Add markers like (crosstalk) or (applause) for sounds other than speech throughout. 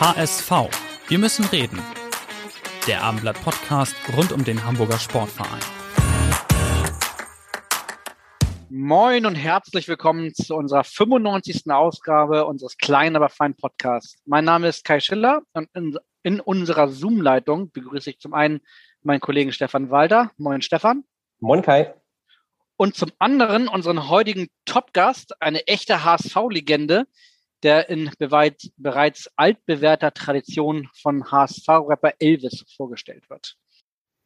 HSV. Wir müssen reden. Der Abendblatt Podcast rund um den Hamburger Sportverein. Moin und herzlich willkommen zu unserer 95. Ausgabe unseres kleinen, aber feinen Podcasts. Mein Name ist Kai Schiller und in, in unserer Zoom-Leitung begrüße ich zum einen meinen Kollegen Stefan Walter. Moin Stefan. Moin Kai. Und zum anderen unseren heutigen Top-Gast, eine echte HSV-Legende, der in bereits altbewährter Tradition von HSV-Rapper Elvis vorgestellt wird.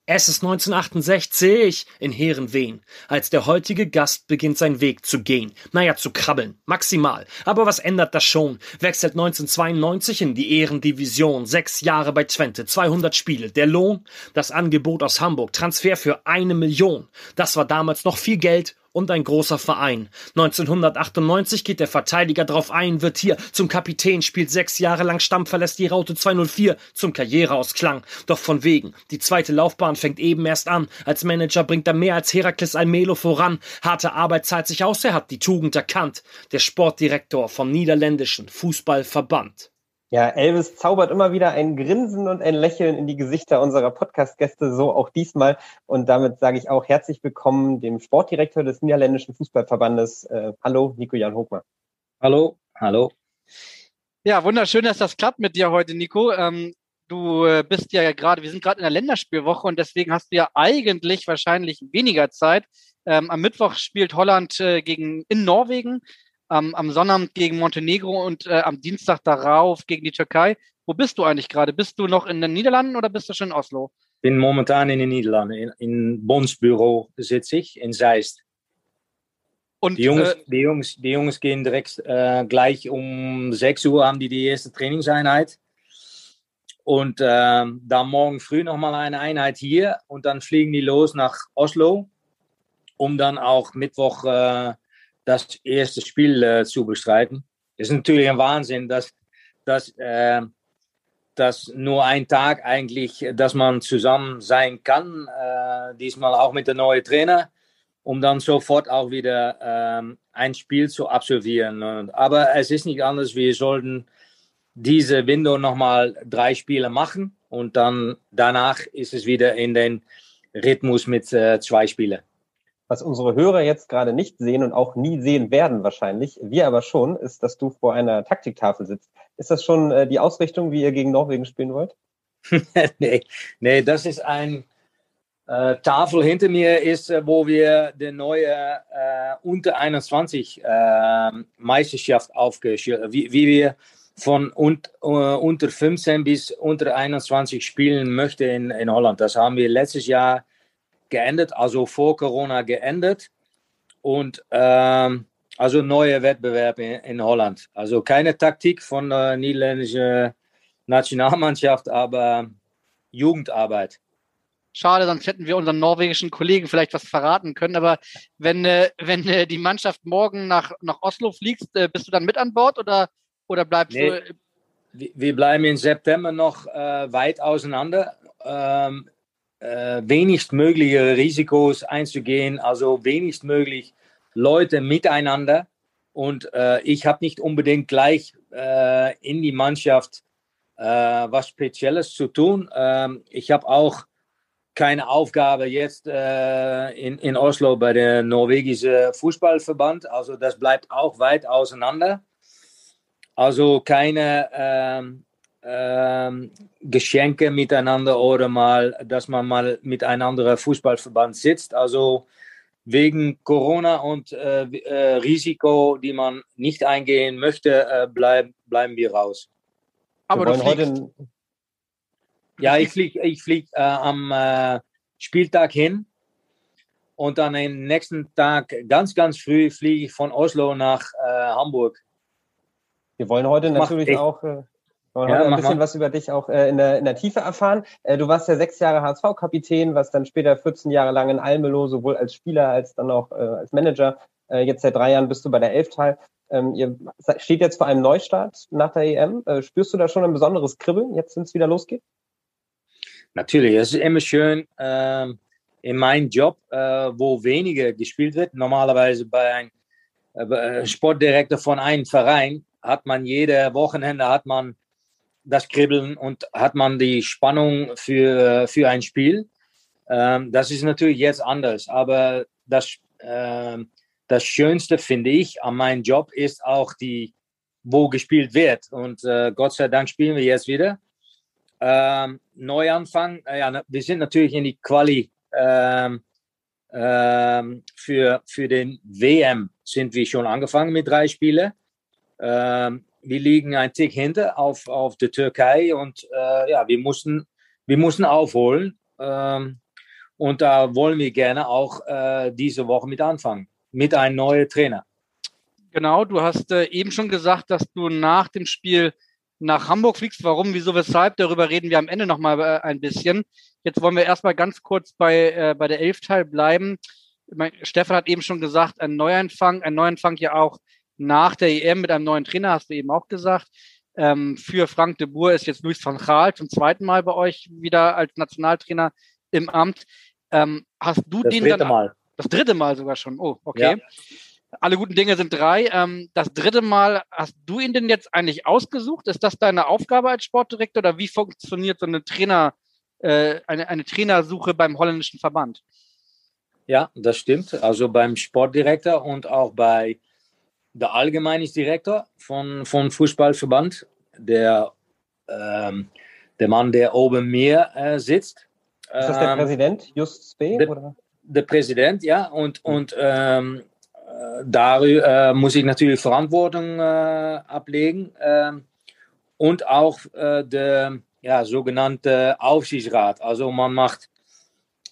Es ist 1968 in Heerenveen, als der heutige Gast beginnt seinen Weg zu gehen. Naja, zu krabbeln. Maximal. Aber was ändert das schon? Wechselt 1992 in die Ehrendivision. Sechs Jahre bei Twente. 200 Spiele. Der Lohn? Das Angebot aus Hamburg. Transfer für eine Million. Das war damals noch viel Geld und ein großer Verein. 1998 geht der Verteidiger drauf ein, wird hier zum Kapitän, spielt sechs Jahre lang Stamm, verlässt die Raute 204 zum Karriereausklang. Doch von wegen, die zweite Laufbahn fängt eben erst an. Als Manager bringt er mehr als Herakles Almelo voran. Harte Arbeit zahlt sich aus, er hat die Tugend erkannt. Der Sportdirektor vom niederländischen Fußballverband. Ja, Elvis zaubert immer wieder ein Grinsen und ein Lächeln in die Gesichter unserer Podcast-Gäste, so auch diesmal. Und damit sage ich auch herzlich willkommen dem Sportdirektor des Niederländischen Fußballverbandes. Äh, hallo, Nico-Jan Hochmer. Hallo, hallo. Ja, wunderschön, dass das klappt mit dir heute, Nico. Ähm, du äh, bist ja gerade, wir sind gerade in der Länderspielwoche und deswegen hast du ja eigentlich wahrscheinlich weniger Zeit. Ähm, am Mittwoch spielt Holland äh, gegen in Norwegen ähm, am Sonnabend gegen Montenegro und äh, am Dienstag darauf gegen die Türkei. Wo bist du eigentlich gerade? Bist du noch in den Niederlanden oder bist du schon in Oslo? bin momentan in den Niederlanden. In, in Bons Büro sitze ich, in Zeist. Und, die, Jungs, äh, die, Jungs, die Jungs gehen direkt äh, gleich um 6 Uhr haben die die erste Trainingseinheit. Und äh, dann morgen früh nochmal eine Einheit hier und dann fliegen die los nach Oslo, um dann auch Mittwoch äh, das erste Spiel äh, zu bestreiten. Es ist natürlich ein Wahnsinn, dass, dass, äh, dass nur ein Tag eigentlich, dass man zusammen sein kann, äh, diesmal auch mit der neuen Trainer, um dann sofort auch wieder ähm, ein Spiel zu absolvieren. Aber es ist nicht anders, wir sollten diese Window nochmal drei Spiele machen und dann danach ist es wieder in den Rhythmus mit äh, zwei Spielen was unsere Hörer jetzt gerade nicht sehen und auch nie sehen werden wahrscheinlich, wir aber schon, ist, dass du vor einer Taktiktafel sitzt. Ist das schon äh, die Ausrichtung, wie ihr gegen Norwegen spielen wollt? (laughs) nee, nee, das ist ein äh, Tafel hinter mir, ist, äh, wo wir die neue äh, unter 21 äh, Meisterschaft aufgestellt wie, wie wir von un, äh, unter 15 bis unter 21 spielen möchten in, in Holland. Das haben wir letztes Jahr geendet, also vor Corona geendet. Und ähm, also neue Wettbewerb in, in, Holland. Also keine Taktik von der niederländischen Nationalmannschaft, aber Jugendarbeit. Schade, sonst hätten wir unseren norwegischen Kollegen vielleicht was verraten können. Aber wenn, äh, wenn äh, die Mannschaft morgen nach, nach Oslo fliegt, äh, bist du dann mit an Bord oder, oder bleibst nee, du? Wir bleiben im September noch äh, weit auseinander. Ähm, äh, wenigst mögliche Risikos einzugehen, also wenigst möglich Leute miteinander. Und äh, ich habe nicht unbedingt gleich äh, in die Mannschaft äh, was Spezielles zu tun. Ähm, ich habe auch keine Aufgabe jetzt äh, in, in Oslo bei der norwegischen Fußballverband. Also das bleibt auch weit auseinander. Also keine ähm, Geschenke miteinander oder mal, dass man mal mit einem anderen Fußballverband sitzt. Also wegen Corona und äh, äh, Risiko, die man nicht eingehen möchte, äh, bleib, bleiben wir raus. Aber wir du fliegst. Ja, ich fliege ich flieg, äh, am äh, Spieltag hin und dann am nächsten Tag ganz, ganz früh fliege ich von Oslo nach äh, Hamburg Wir wollen heute natürlich auch wollen ja, ein bisschen mal. was über dich auch äh, in, der, in der Tiefe erfahren. Äh, du warst ja sechs Jahre HSV-Kapitän, was dann später 14 Jahre lang in Almelo, sowohl als Spieler als dann auch äh, als Manager. Äh, jetzt seit drei Jahren bist du bei der Elftal. Ähm, ihr steht jetzt vor einem Neustart nach der EM. Äh, spürst du da schon ein besonderes Kribbeln, jetzt wenn es wieder losgeht? Natürlich, es ist immer schön ähm, in meinem Job, äh, wo weniger gespielt wird. Normalerweise bei einem Sportdirektor von einem Verein hat man jede Wochenende hat man das Kribbeln und hat man die Spannung für, für ein Spiel. Ähm, das ist natürlich jetzt anders, aber das, äh, das Schönste finde ich an meinem Job ist auch die, wo gespielt wird. Und äh, Gott sei Dank spielen wir jetzt wieder. Ähm, Neuanfang, äh, ja, wir sind natürlich in die Quali ähm, ähm, für, für den WM sind wir schon angefangen mit drei Spielen. Ähm, wir liegen ein Tick hinter auf, auf der Türkei und äh, ja, wir mussten, wir mussten aufholen. Ähm, und da wollen wir gerne auch äh, diese Woche mit anfangen, mit einem neuen Trainer. Genau, du hast äh, eben schon gesagt, dass du nach dem Spiel nach Hamburg fliegst. Warum, wieso, weshalb? Darüber reden wir am Ende nochmal äh, ein bisschen. Jetzt wollen wir erstmal ganz kurz bei, äh, bei der Elfteil bleiben. Mein, Stefan hat eben schon gesagt, ein Neuanfang, ein Neuanfang ja auch nach der EM mit einem neuen Trainer, hast du eben auch gesagt. Ähm, für Frank de Boer ist jetzt Luis van Gaal zum zweiten Mal bei euch wieder als Nationaltrainer im Amt. Ähm, hast du das den dritte dann, Mal. Das dritte Mal sogar schon. Oh, okay. Ja. Alle guten Dinge sind drei. Ähm, das dritte Mal, hast du ihn denn jetzt eigentlich ausgesucht? Ist das deine Aufgabe als Sportdirektor oder wie funktioniert so eine Trainer, äh, eine, eine Trainersuche beim holländischen Verband? Ja, das stimmt. Also beim Sportdirektor und auch bei der Allgemeinsdirektor von, von Fußballverband, der, ähm, der Mann, der oben mir äh, sitzt. Ist das der ähm, Präsident, Just Spee? Der, der, Präsident, ja. Und, hm. und ähm, äh, darüber äh, muss ich natürlich Verantwortung äh, ablegen. Ähm, und auch äh, der ja, sogenannte Aufsichtsrat. Also man macht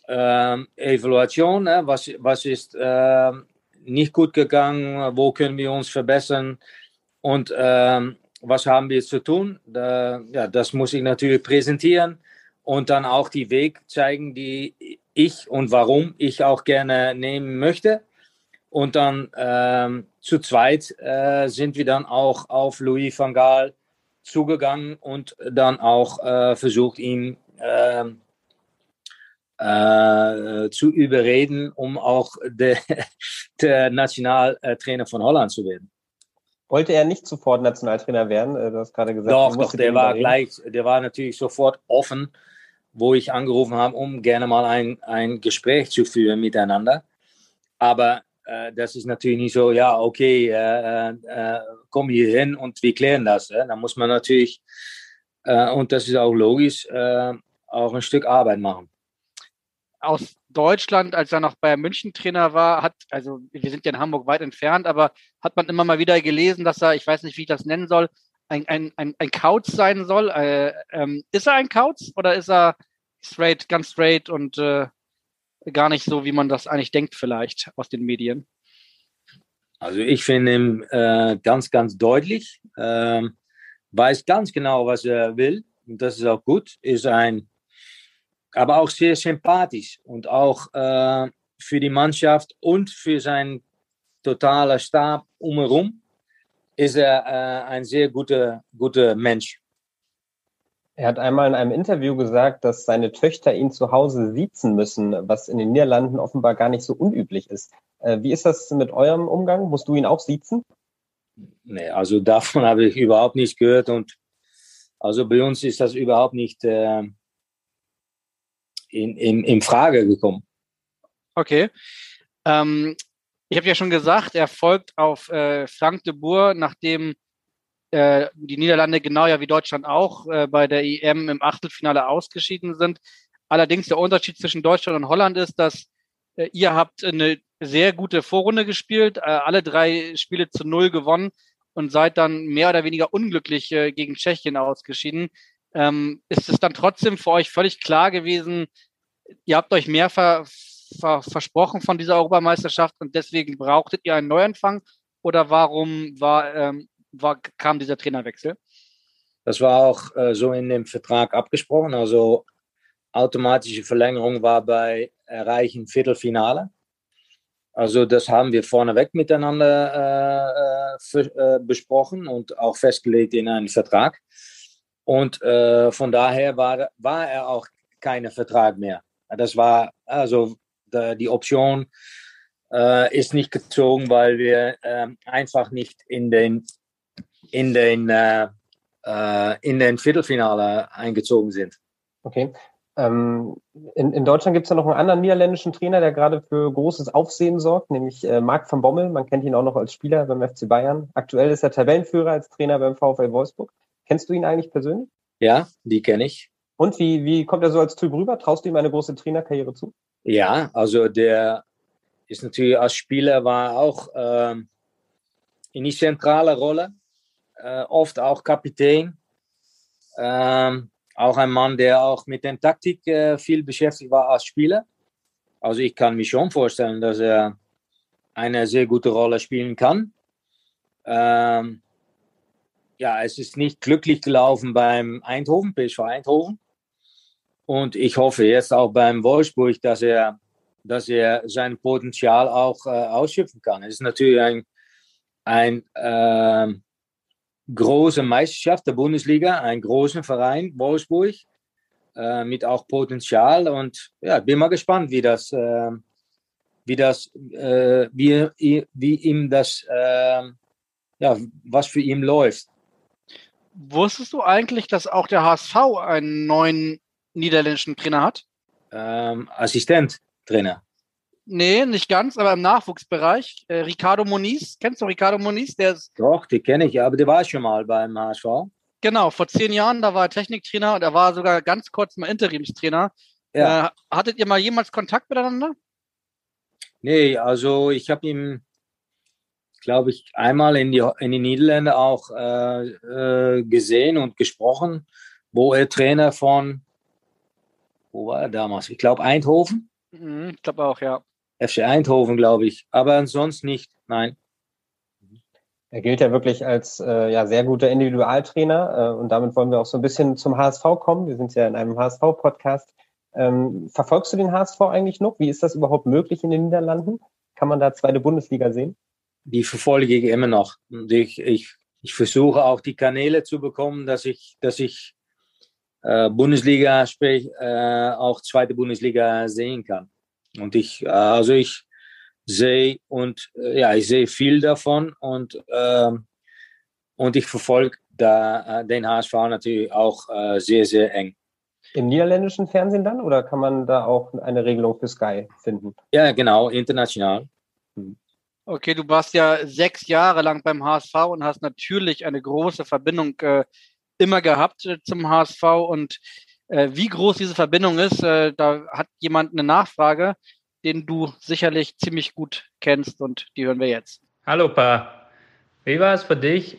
ähm, Evaluation, was, was ist ähm, nicht gut gegangen, wo können wir uns verbessern und ähm, was haben wir zu tun. Da, ja, das muss ich natürlich präsentieren und dann auch die Weg zeigen, die ich und warum ich auch gerne nehmen möchte. Und dann ähm, zu zweit äh, sind wir dann auch auf Louis van Gaal zugegangen und dann auch äh, versucht, ihn äh, äh, zu überreden, um auch der, (laughs) der Nationaltrainer von Holland zu werden. Wollte er nicht sofort Nationaltrainer werden? Äh, du hast gerade gesagt, doch, doch der war gleich, der war natürlich sofort offen, wo ich angerufen habe, um gerne mal ein, ein Gespräch zu führen miteinander. Aber äh, das ist natürlich nicht so, ja, okay, äh, äh, komm hier hin und wir klären das. Äh? Da muss man natürlich, äh, und das ist auch logisch, äh, auch ein Stück Arbeit machen aus Deutschland, als er noch bei München Trainer war, hat, also wir sind ja in Hamburg weit entfernt, aber hat man immer mal wieder gelesen, dass er, ich weiß nicht, wie ich das nennen soll, ein, ein, ein, ein Kauz sein soll. Äh, ähm, ist er ein Kauz oder ist er straight, ganz straight und äh, gar nicht so, wie man das eigentlich denkt, vielleicht aus den Medien? Also ich finde ihn äh, ganz, ganz deutlich, ähm, weiß ganz genau, was er will und das ist auch gut, ist ein aber auch sehr sympathisch und auch äh, für die Mannschaft und für seinen totalen Stab umherum ist er äh, ein sehr guter, guter Mensch. Er hat einmal in einem Interview gesagt, dass seine Töchter ihn zu Hause siezen müssen, was in den Niederlanden offenbar gar nicht so unüblich ist. Äh, wie ist das mit eurem Umgang? Musst du ihn auch siezen? Nee, also (laughs) davon habe ich überhaupt nicht gehört und also bei uns ist das überhaupt nicht äh, in, in, in Frage gekommen. Okay. Ähm, ich habe ja schon gesagt, er folgt auf äh, Frank de Boer, nachdem äh, die Niederlande genau ja wie Deutschland auch äh, bei der EM im Achtelfinale ausgeschieden sind. Allerdings der Unterschied zwischen Deutschland und Holland ist, dass äh, ihr habt eine sehr gute Vorrunde gespielt, äh, alle drei Spiele zu null gewonnen und seid dann mehr oder weniger unglücklich äh, gegen Tschechien ausgeschieden ähm, ist es dann trotzdem für euch völlig klar gewesen, ihr habt euch mehr ver, ver, versprochen von dieser Europameisterschaft und deswegen brauchtet ihr einen Neuanfang? Oder warum war, ähm, war, kam dieser Trainerwechsel? Das war auch äh, so in dem Vertrag abgesprochen. Also automatische Verlängerung war bei Erreichen Viertelfinale. Also das haben wir vorneweg miteinander äh, für, äh, besprochen und auch festgelegt in einen Vertrag. Und äh, von daher war, war er auch kein Vertrag mehr. Das war also die Option äh, ist nicht gezogen, weil wir ähm, einfach nicht in den in den äh, äh, in den Viertelfinale eingezogen sind. Okay. Ähm, in, in, Deutschland gibt es ja noch einen anderen niederländischen Trainer, der gerade für großes Aufsehen sorgt, nämlich äh, Marc van Bommel. Man kennt ihn auch noch als Spieler beim FC Bayern. Aktuell ist er Tabellenführer als Trainer beim VfL Wolfsburg. Kennst du ihn eigentlich persönlich? Ja, die kenne ich. Und wie, wie kommt er so als Typ rüber? Traust du ihm eine große Trainerkarriere zu? Ja, also der ist natürlich als Spieler war auch ähm, in die zentrale Rolle, äh, oft auch Kapitän. Ähm, auch ein Mann, der auch mit der Taktik äh, viel beschäftigt war als Spieler. Also ich kann mir schon vorstellen, dass er eine sehr gute Rolle spielen kann. Ähm, ja, es ist nicht glücklich gelaufen beim Eindhoven, PSV Eindhoven. Und ich hoffe jetzt auch beim Wolfsburg, dass er, dass er sein Potenzial auch äh, ausschöpfen kann. Es ist natürlich ein, ein äh, große Meisterschaft der Bundesliga, ein großer Verein, Wolfsburg, äh, mit auch Potenzial. Und ja, bin mal gespannt, wie das, äh, wie das, äh, wie, wie ihm das, äh, ja, was für ihn läuft. Wusstest du eigentlich, dass auch der HSV einen neuen niederländischen Trainer hat? Ähm, Assistent Trainer. Nee, nicht ganz, aber im Nachwuchsbereich. Äh, Ricardo Moniz, kennst du Ricardo Moniz? Der ist Doch, den kenne ich, aber der war schon mal beim HSV. Genau, vor zehn Jahren, da war er Techniktrainer und er war sogar ganz kurz mal Interimstrainer. Ja. Äh, hattet ihr mal jemals Kontakt miteinander? Nee, also ich habe ihn, glaube ich, einmal in die, in die Niederlande auch äh, äh, gesehen und gesprochen, wo er Trainer von, wo war er damals? Ich glaube Eindhoven. Mhm, ich glaube auch, ja. FC Eindhoven, glaube ich. Aber ansonsten nicht, nein. Er gilt ja wirklich als äh, ja, sehr guter Individualtrainer äh, und damit wollen wir auch so ein bisschen zum HSV kommen. Wir sind ja in einem HSV-Podcast. Ähm, verfolgst du den HSV eigentlich noch? Wie ist das überhaupt möglich in den Niederlanden? Kann man da zweite Bundesliga sehen? Die verfolge ich immer noch. Und ich, ich, ich versuche auch die Kanäle zu bekommen, dass ich, dass ich äh, Bundesliga, sprich äh, auch zweite Bundesliga sehen kann. Und ich, äh, also ich sehe und äh, ja, ich sehe viel davon und, ähm, und ich verfolge da, äh, den HSV natürlich auch sehr, sehr eng. Im niederländischen Fernsehen dann oder kann man da auch eine Regelung für Sky finden? Ja, genau, international. Okay, du warst ja sechs Jahre lang beim HSV und hast natürlich eine große Verbindung äh, immer gehabt äh, zum HSV und äh, wie groß diese Verbindung ist, äh, da hat jemand eine Nachfrage, den du sicherlich ziemlich gut kennst und die hören wir jetzt. Hallo Pa, wie war es für dich,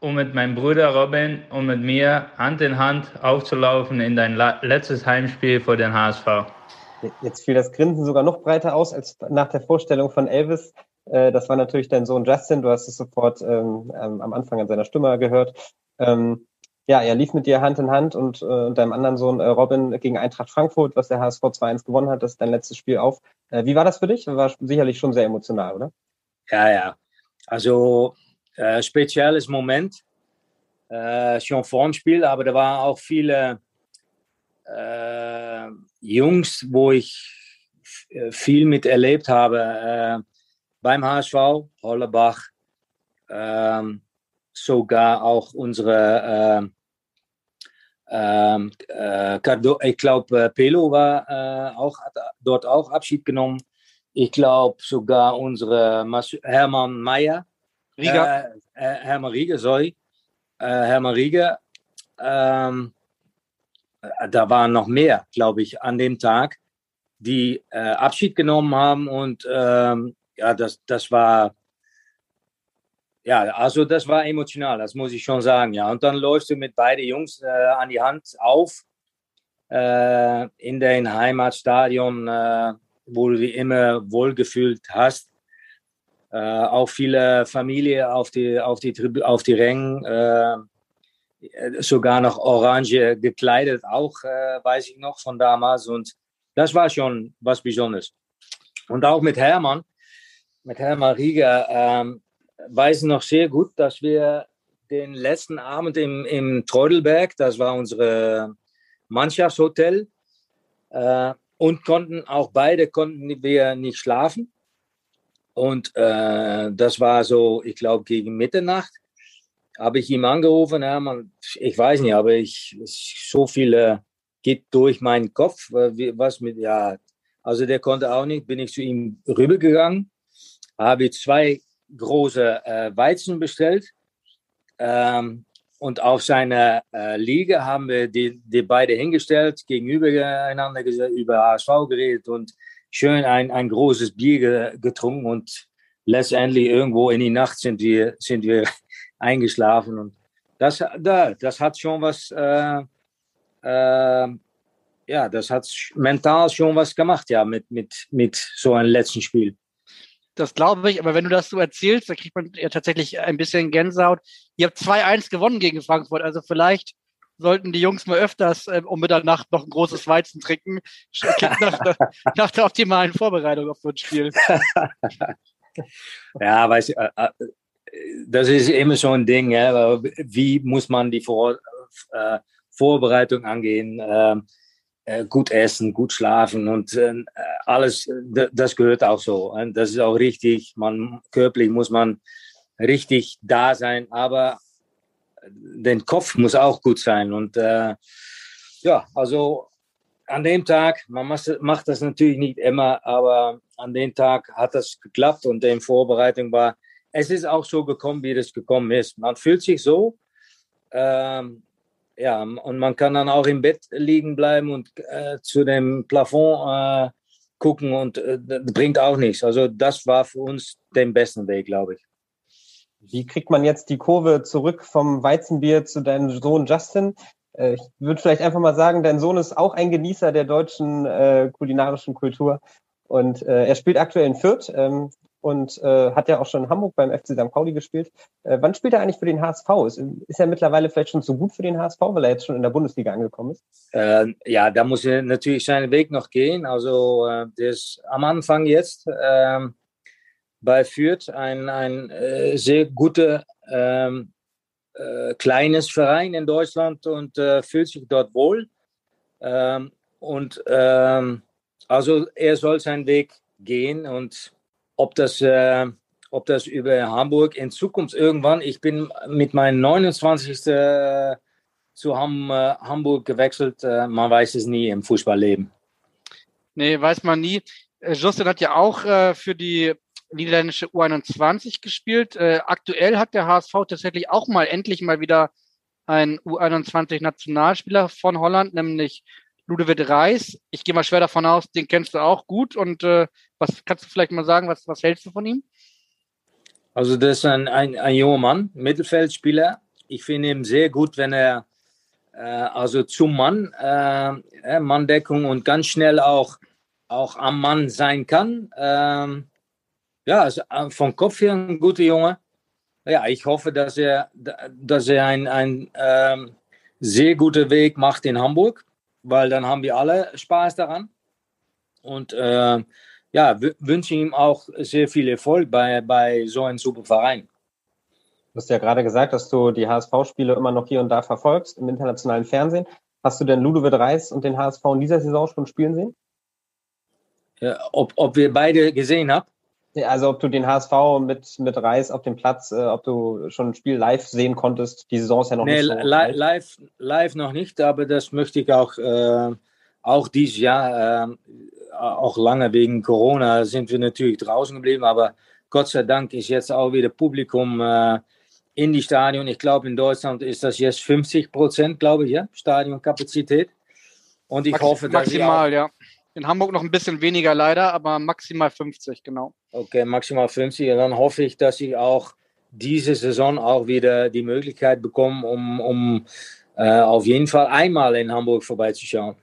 um mit meinem Bruder Robin und mit mir Hand in Hand aufzulaufen in dein letztes Heimspiel vor den HSV? Jetzt fiel das Grinsen sogar noch breiter aus als nach der Vorstellung von Elvis. Äh, das war natürlich dein Sohn Justin. Du hast es sofort ähm, am Anfang an seiner Stimme gehört. Ähm, ja, er lief mit dir Hand in Hand und, äh, und deinem anderen Sohn äh, Robin gegen Eintracht Frankfurt, was der HSV 2-1 gewonnen hat. Das ist dein letztes Spiel auf. Äh, wie war das für dich? War sicherlich schon sehr emotional, oder? Ja, ja. Also äh, spezielles Moment. Äh, schon vorm Spiel, aber da waren auch viele äh, Jungs, wo ich äh, viel mit erlebt habe. Beim HSV, Hollebach, ähm, sogar auch unsere ähm, äh, ich glaube, äh, Pelo war äh, auch, hat dort auch Abschied genommen. Ich glaube sogar unsere Mas Hermann Meyer. Rieger. Äh, äh, Hermann Rieger, sorry. Äh, Hermann Rieger. Ähm, da waren noch mehr, glaube ich, an dem Tag, die Abschied genommen haben. Und ähm, ja, das, das war ja, also das war emotional, das muss ich schon sagen, ja. Und dann läufst du mit beiden Jungs äh, an die Hand auf äh, in dein Heimatstadion, äh, wo du dich immer wohlgefühlt hast. Äh, auch viele Familien auf die, auf die, auf die Rängen, äh, sogar noch orange gekleidet, auch äh, weiß ich noch von damals. Und das war schon was Besonderes. Und auch mit Hermann, mit Hermann Rieger, ähm, weiß noch sehr gut, dass wir den letzten Abend im, im Treudelberg, das war unser Mannschaftshotel, äh, und konnten auch beide konnten wir nicht schlafen. Und äh, das war so, ich glaube, gegen Mitternacht habe ich ihm angerufen, man, ich weiß nicht, aber ich, so viel geht durch meinen Kopf, was mit, ja, also der konnte auch nicht, bin ich zu ihm rübergegangen, habe zwei große äh, Weizen bestellt ähm, und auf seiner äh, Liege haben wir die, die beide hingestellt, gegenübereinander über HSV geredet und schön ein, ein großes Bier getrunken und letztendlich irgendwo in die Nacht sind wir, sind wir (laughs) eingeschlafen. Und das, da, das hat schon was, äh, äh, ja, das hat mental schon was gemacht, ja, mit, mit, mit so einem letzten Spiel. Das glaube ich, aber wenn du das so erzählst, da kriegt man ja tatsächlich ein bisschen Gänsehaut. Ihr habt 2-1 gewonnen gegen Frankfurt, also vielleicht sollten die Jungs mal öfters äh, um Mitternacht noch ein großes Weizen trinken, (laughs) nach, nach der optimalen Vorbereitung auf so ein Spiel. ja, weiß ich, äh, äh, das ist immer so ein Ding. Ja? Wie muss man die Vor äh, Vorbereitung angehen? Ähm, äh, gut essen, gut schlafen und äh, alles, das gehört auch so. Und das ist auch richtig. Man, körperlich muss man richtig da sein, aber der Kopf muss auch gut sein. Und äh, ja, also an dem Tag, man macht das natürlich nicht immer, aber an dem Tag hat das geklappt und in Vorbereitung war es ist auch so gekommen, wie es gekommen ist. Man fühlt sich so, ähm, ja, und man kann dann auch im Bett liegen bleiben und äh, zu dem Plafond äh, gucken und äh, bringt auch nichts. Also das war für uns den besten Weg, glaube ich. Wie kriegt man jetzt die Kurve zurück vom Weizenbier zu deinem Sohn Justin? Äh, ich würde vielleicht einfach mal sagen, dein Sohn ist auch ein Genießer der deutschen äh, kulinarischen Kultur und äh, er spielt aktuell in Fürth. Ähm, und äh, hat ja auch schon in Hamburg beim FC St. Pauli gespielt. Äh, wann spielt er eigentlich für den HSV? Ist, ist er mittlerweile vielleicht schon so gut für den HSV, weil er jetzt schon in der Bundesliga angekommen ist? Äh, ja, da muss er natürlich seinen Weg noch gehen. Also äh, der ist am Anfang jetzt äh, bei Fürth ein, ein äh, sehr guter ähm, äh, kleines Verein in Deutschland und äh, fühlt sich dort wohl. Ähm, und ähm, also er soll seinen Weg gehen und ob das, äh, ob das über Hamburg in Zukunft irgendwann, ich bin mit meinem 29. Äh, zu Ham, äh, Hamburg gewechselt, äh, man weiß es nie im Fußballleben. Nee, weiß man nie. Justin hat ja auch für die niederländische U21 gespielt. aktuell hat der HSV tatsächlich auch mal endlich mal wieder einen U21-Nationalspieler von Holland, nämlich Ludovic Reis. Ich gehe mal schwer davon aus, den kennst du auch gut. Und äh, was kannst du vielleicht mal sagen, was, was hältst du von ihm? Also das ist ein, ein, ein junger Mann, Mittelfeldspieler. Ich finde ihn sehr gut, wenn er äh, also zum Mann, äh, Manndeckung und ganz schnell auch, auch am Mann sein kann. Ähm, ja, also äh, vom Kopf her ein guter Junge. Ja, ich hoffe, dass er, dass er einen ein ähm, sehr guten Weg macht in Hamburg weil dann haben wir alle Spaß daran. Und äh, ja, wünsche ihm auch sehr viel Erfolg bei, bei so einem super Verein. Du hast ja gerade gesagt, dass du die HSV-Spiele immer noch hier und da verfolgst im internationalen Fernsehen. Hast du denn Ludovic Reis und den HSV in dieser Saison schon spielen sehen? Ja, ob, ob wir beide gesehen haben? Also ob du den HSV mit, mit Reis auf dem Platz, äh, ob du schon ein Spiel live sehen konntest. Die Saison ist ja noch nee, nicht so. Li live, live noch nicht, aber das möchte ich auch, äh, auch dieses Jahr, äh, auch lange wegen Corona sind wir natürlich draußen geblieben, aber Gott sei Dank ist jetzt auch wieder Publikum äh, in die Stadion. Ich glaube, in Deutschland ist das jetzt 50 Prozent, glaube ich, ja, Stadionkapazität. Und ich Max hoffe, dass maximal, ja. In Hamburg noch ein bisschen weniger leider, aber maximal 50, genau. Okay, maximal 50. Und dann hoffe ich, dass ich auch diese Saison auch wieder die Möglichkeit bekomme, um, um äh, auf jeden Fall einmal in Hamburg vorbeizuschauen.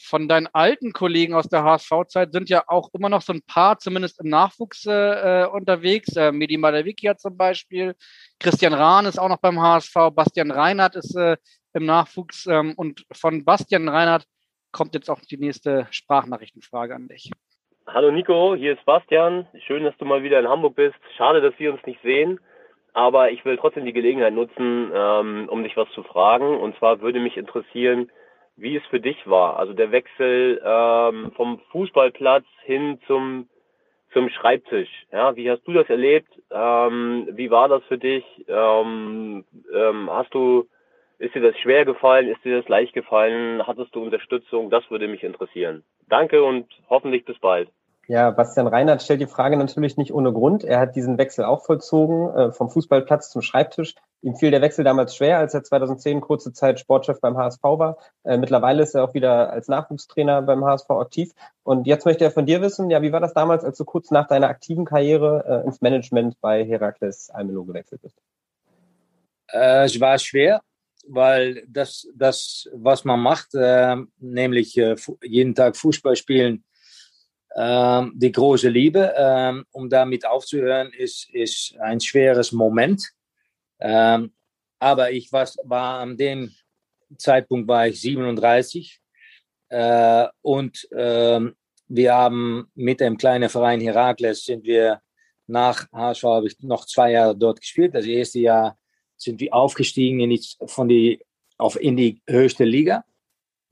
von deinen alten Kollegen aus der HSV-Zeit sind ja auch immer noch so ein paar, zumindest im Nachwuchs äh, unterwegs. Äh, Medi Malavikia zum Beispiel. Christian Rahn ist auch noch beim HSV. Bastian Reinhardt ist äh, im Nachwuchs. Ähm, und von Bastian Reinhardt kommt jetzt auch die nächste Sprachnachrichtenfrage an dich. Hallo Nico, hier ist Bastian. Schön, dass du mal wieder in Hamburg bist. Schade, dass wir uns nicht sehen. Aber ich will trotzdem die Gelegenheit nutzen, ähm, um dich was zu fragen. Und zwar würde mich interessieren, wie es für dich war. Also der Wechsel ähm, vom Fußballplatz hin zum zum Schreibtisch. Ja, wie hast du das erlebt? Ähm, wie war das für dich? Hast du, ist dir das schwer gefallen? Ist dir das leicht gefallen? Hattest du Unterstützung? Das würde mich interessieren. Danke und hoffentlich bis bald. Ja, Bastian Reinhardt stellt die Frage natürlich nicht ohne Grund. Er hat diesen Wechsel auch vollzogen, äh, vom Fußballplatz zum Schreibtisch. Ihm fiel der Wechsel damals schwer, als er 2010 kurze Zeit Sportchef beim HSV war. Äh, mittlerweile ist er auch wieder als Nachwuchstrainer beim HSV aktiv. Und jetzt möchte er von dir wissen, ja, wie war das damals, als du kurz nach deiner aktiven Karriere äh, ins Management bei Herakles Almelo gewechselt bist? Äh, es war schwer, weil das, das was man macht, äh, nämlich äh, jeden Tag Fußball spielen, ähm, die große Liebe, ähm, um damit aufzuhören, ist, ist ein schweres Moment. Ähm, aber ich was, war an dem Zeitpunkt war ich 37 äh, und ähm, wir haben mit dem kleinen Verein Herakles sind wir nach HSV habe ich noch zwei Jahre dort gespielt. Das erste Jahr sind wir aufgestiegen in die, von die, auf, in die höchste Liga,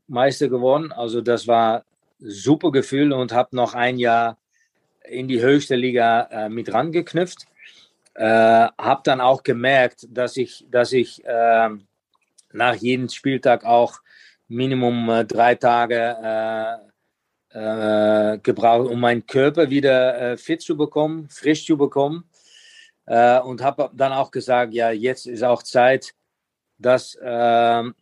Meister geworden. Also das war super Gefühl und habe noch ein Jahr in die höchste Liga äh, mit rangeknüpft. Äh, habe dann auch gemerkt, dass ich, dass ich äh, nach jedem Spieltag auch Minimum äh, drei Tage äh, äh, gebraucht, um meinen Körper wieder fit zu bekommen, frisch zu bekommen. Und habe dann auch gesagt, ja, jetzt ist auch Zeit, dass,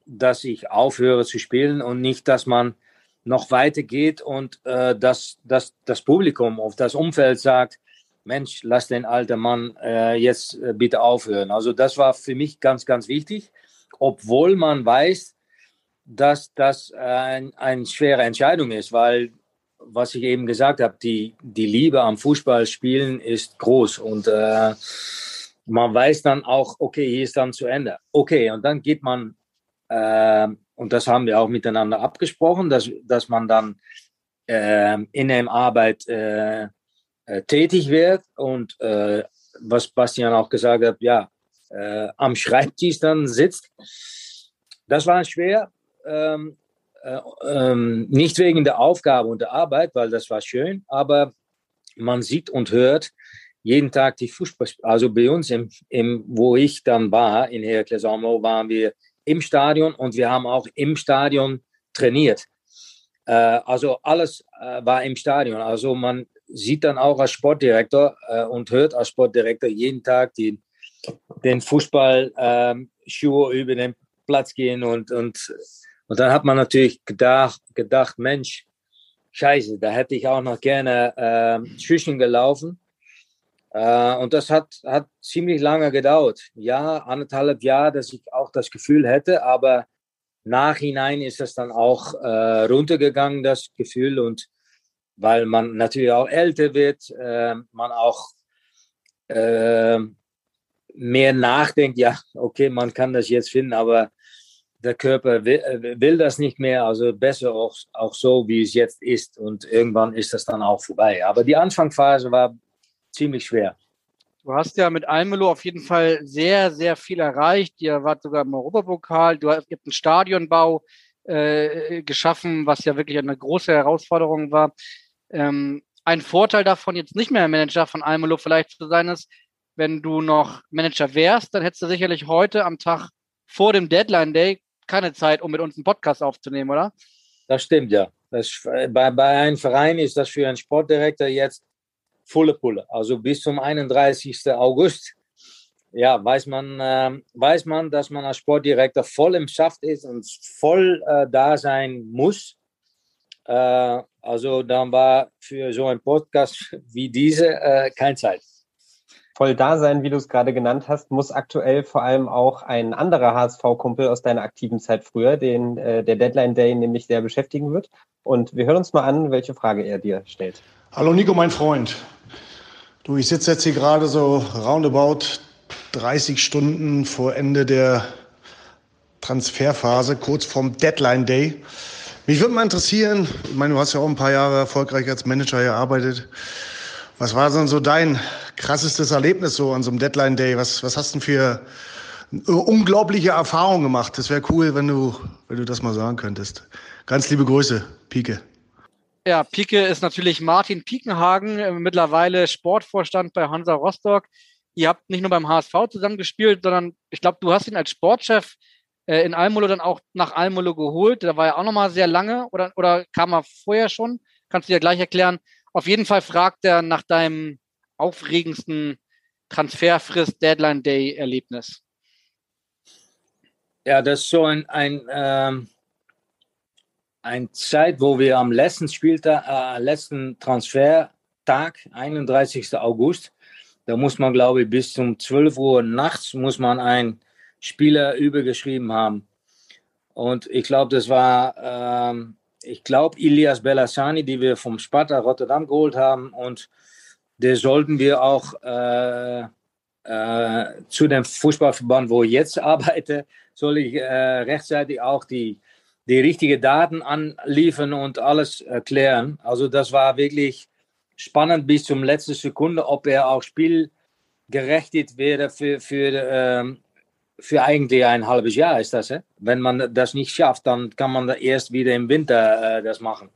dass ich aufhöre zu spielen und nicht, dass man noch weitergeht und äh, dass, dass das Publikum auf das Umfeld sagt, Mensch, lass den alten Mann äh, jetzt äh, bitte aufhören. Also das war für mich ganz, ganz wichtig, obwohl man weiß, dass das ein, eine schwere Entscheidung ist, weil, was ich eben gesagt habe, die, die Liebe am Fußballspielen ist groß und äh, man weiß dann auch, okay, hier ist dann zu Ende. Okay, und dann geht man äh, und das haben wir auch miteinander abgesprochen, dass, dass man dann äh, in der Arbeit äh, äh, tätig wird und äh, was Bastian auch gesagt hat, ja, äh, am Schreibtisch dann sitzt. Das war schwer, ähm, äh, ähm, nicht wegen der Aufgabe und der Arbeit, weil das war schön, aber man sieht und hört jeden Tag die Fußball. Also bei uns, im, im, wo ich dann war, in Herakles waren wir im Stadion und wir haben auch im Stadion trainiert. Äh, also alles äh, war im Stadion. Also man sieht dann auch als Sportdirektor äh, und hört als Sportdirektor jeden Tag die, den Fußballschuhe ähm, über den Platz gehen und, und, und dann hat man natürlich gedacht, gedacht Mensch, scheiße, da hätte ich auch noch gerne äh, Schüchen gelaufen. Äh, und das hat, hat ziemlich lange gedauert. Ja, anderthalb Jahre, dass ich auch das Gefühl hätte, aber nachhinein ist das dann auch äh, runtergegangen, das Gefühl. Und weil man natürlich auch älter wird, äh, man auch äh, mehr nachdenkt, ja, okay, man kann das jetzt finden, aber der Körper will, äh, will, das nicht mehr, also besser auch, auch so, wie es jetzt ist. Und irgendwann ist das dann auch vorbei. Aber die Anfangsphase war ziemlich schwer. Du hast ja mit Almelo auf jeden Fall sehr, sehr viel erreicht. Ihr wart sogar im Europapokal. Du hast, einen Stadionbau äh, geschaffen, was ja wirklich eine große Herausforderung war. Ähm, ein Vorteil davon, jetzt nicht mehr Manager von Almelo vielleicht zu sein, ist, wenn du noch Manager wärst, dann hättest du sicherlich heute am Tag vor dem Deadline Day keine Zeit, um mit uns einen Podcast aufzunehmen, oder? Das stimmt, ja. Das, bei, bei einem Verein ist das für einen Sportdirektor jetzt volle Pulle. Also bis zum 31. August ja, weiß man, äh, weiß man, dass man als Sportdirektor voll im Schaft ist und voll äh, da sein muss. Äh, also dann war für so einen Podcast wie diese äh, keine Zeit. Voll da sein, wie du es gerade genannt hast, muss aktuell vor allem auch ein anderer HSV-Kumpel aus deiner aktiven Zeit früher, den äh, der Deadline Day nämlich sehr beschäftigen wird. Und wir hören uns mal an, welche Frage er dir stellt. Hallo Nico, mein Freund. Du, ich sitze jetzt hier gerade so roundabout 30 Stunden vor Ende der Transferphase, kurz vorm Deadline Day. Mich würde mal interessieren, ich meine, du hast ja auch ein paar Jahre erfolgreich als Manager gearbeitet. Was war denn so dein krassestes Erlebnis so an so einem Deadline Day? Was, was hast du denn für unglaubliche Erfahrungen gemacht? Das wäre cool, wenn du, wenn du das mal sagen könntest. Ganz liebe Grüße, Pike. Ja, Pike ist natürlich Martin Piekenhagen, äh, mittlerweile Sportvorstand bei Hansa Rostock. Ihr habt nicht nur beim HSV zusammengespielt, sondern ich glaube, du hast ihn als Sportchef äh, in Almolo dann auch nach Almolo geholt. Da war er auch nochmal sehr lange oder, oder kam er vorher schon? Kannst du dir gleich erklären. Auf jeden Fall fragt er nach deinem aufregendsten Transferfrist Deadline Day Erlebnis. Ja, das ist so ein, ähm, ein Zeit, wo wir am letzten Spieltag, äh, letzten Transfertag, 31. August, da muss man, glaube ich, bis zum 12 Uhr nachts muss man ein Spieler übergeschrieben haben. Und ich glaube, das war, ähm, ich glaube, Ilias Bellassani, die wir vom Sparta Rotterdam geholt haben. Und der sollten wir auch äh, äh, zu dem Fußballverband, wo ich jetzt (laughs) arbeite, soll ich äh, rechtzeitig auch die, die richtigen Daten anliefern und alles erklären. Also das war wirklich spannend bis zum letzten Sekunde, ob er auch spielgerechtigt wäre für, für ähm, für eigentlich ein halbes Jahr ist das. Hè? Wenn man das nicht schafft, dann kann man erst wieder im Winter äh, das machen.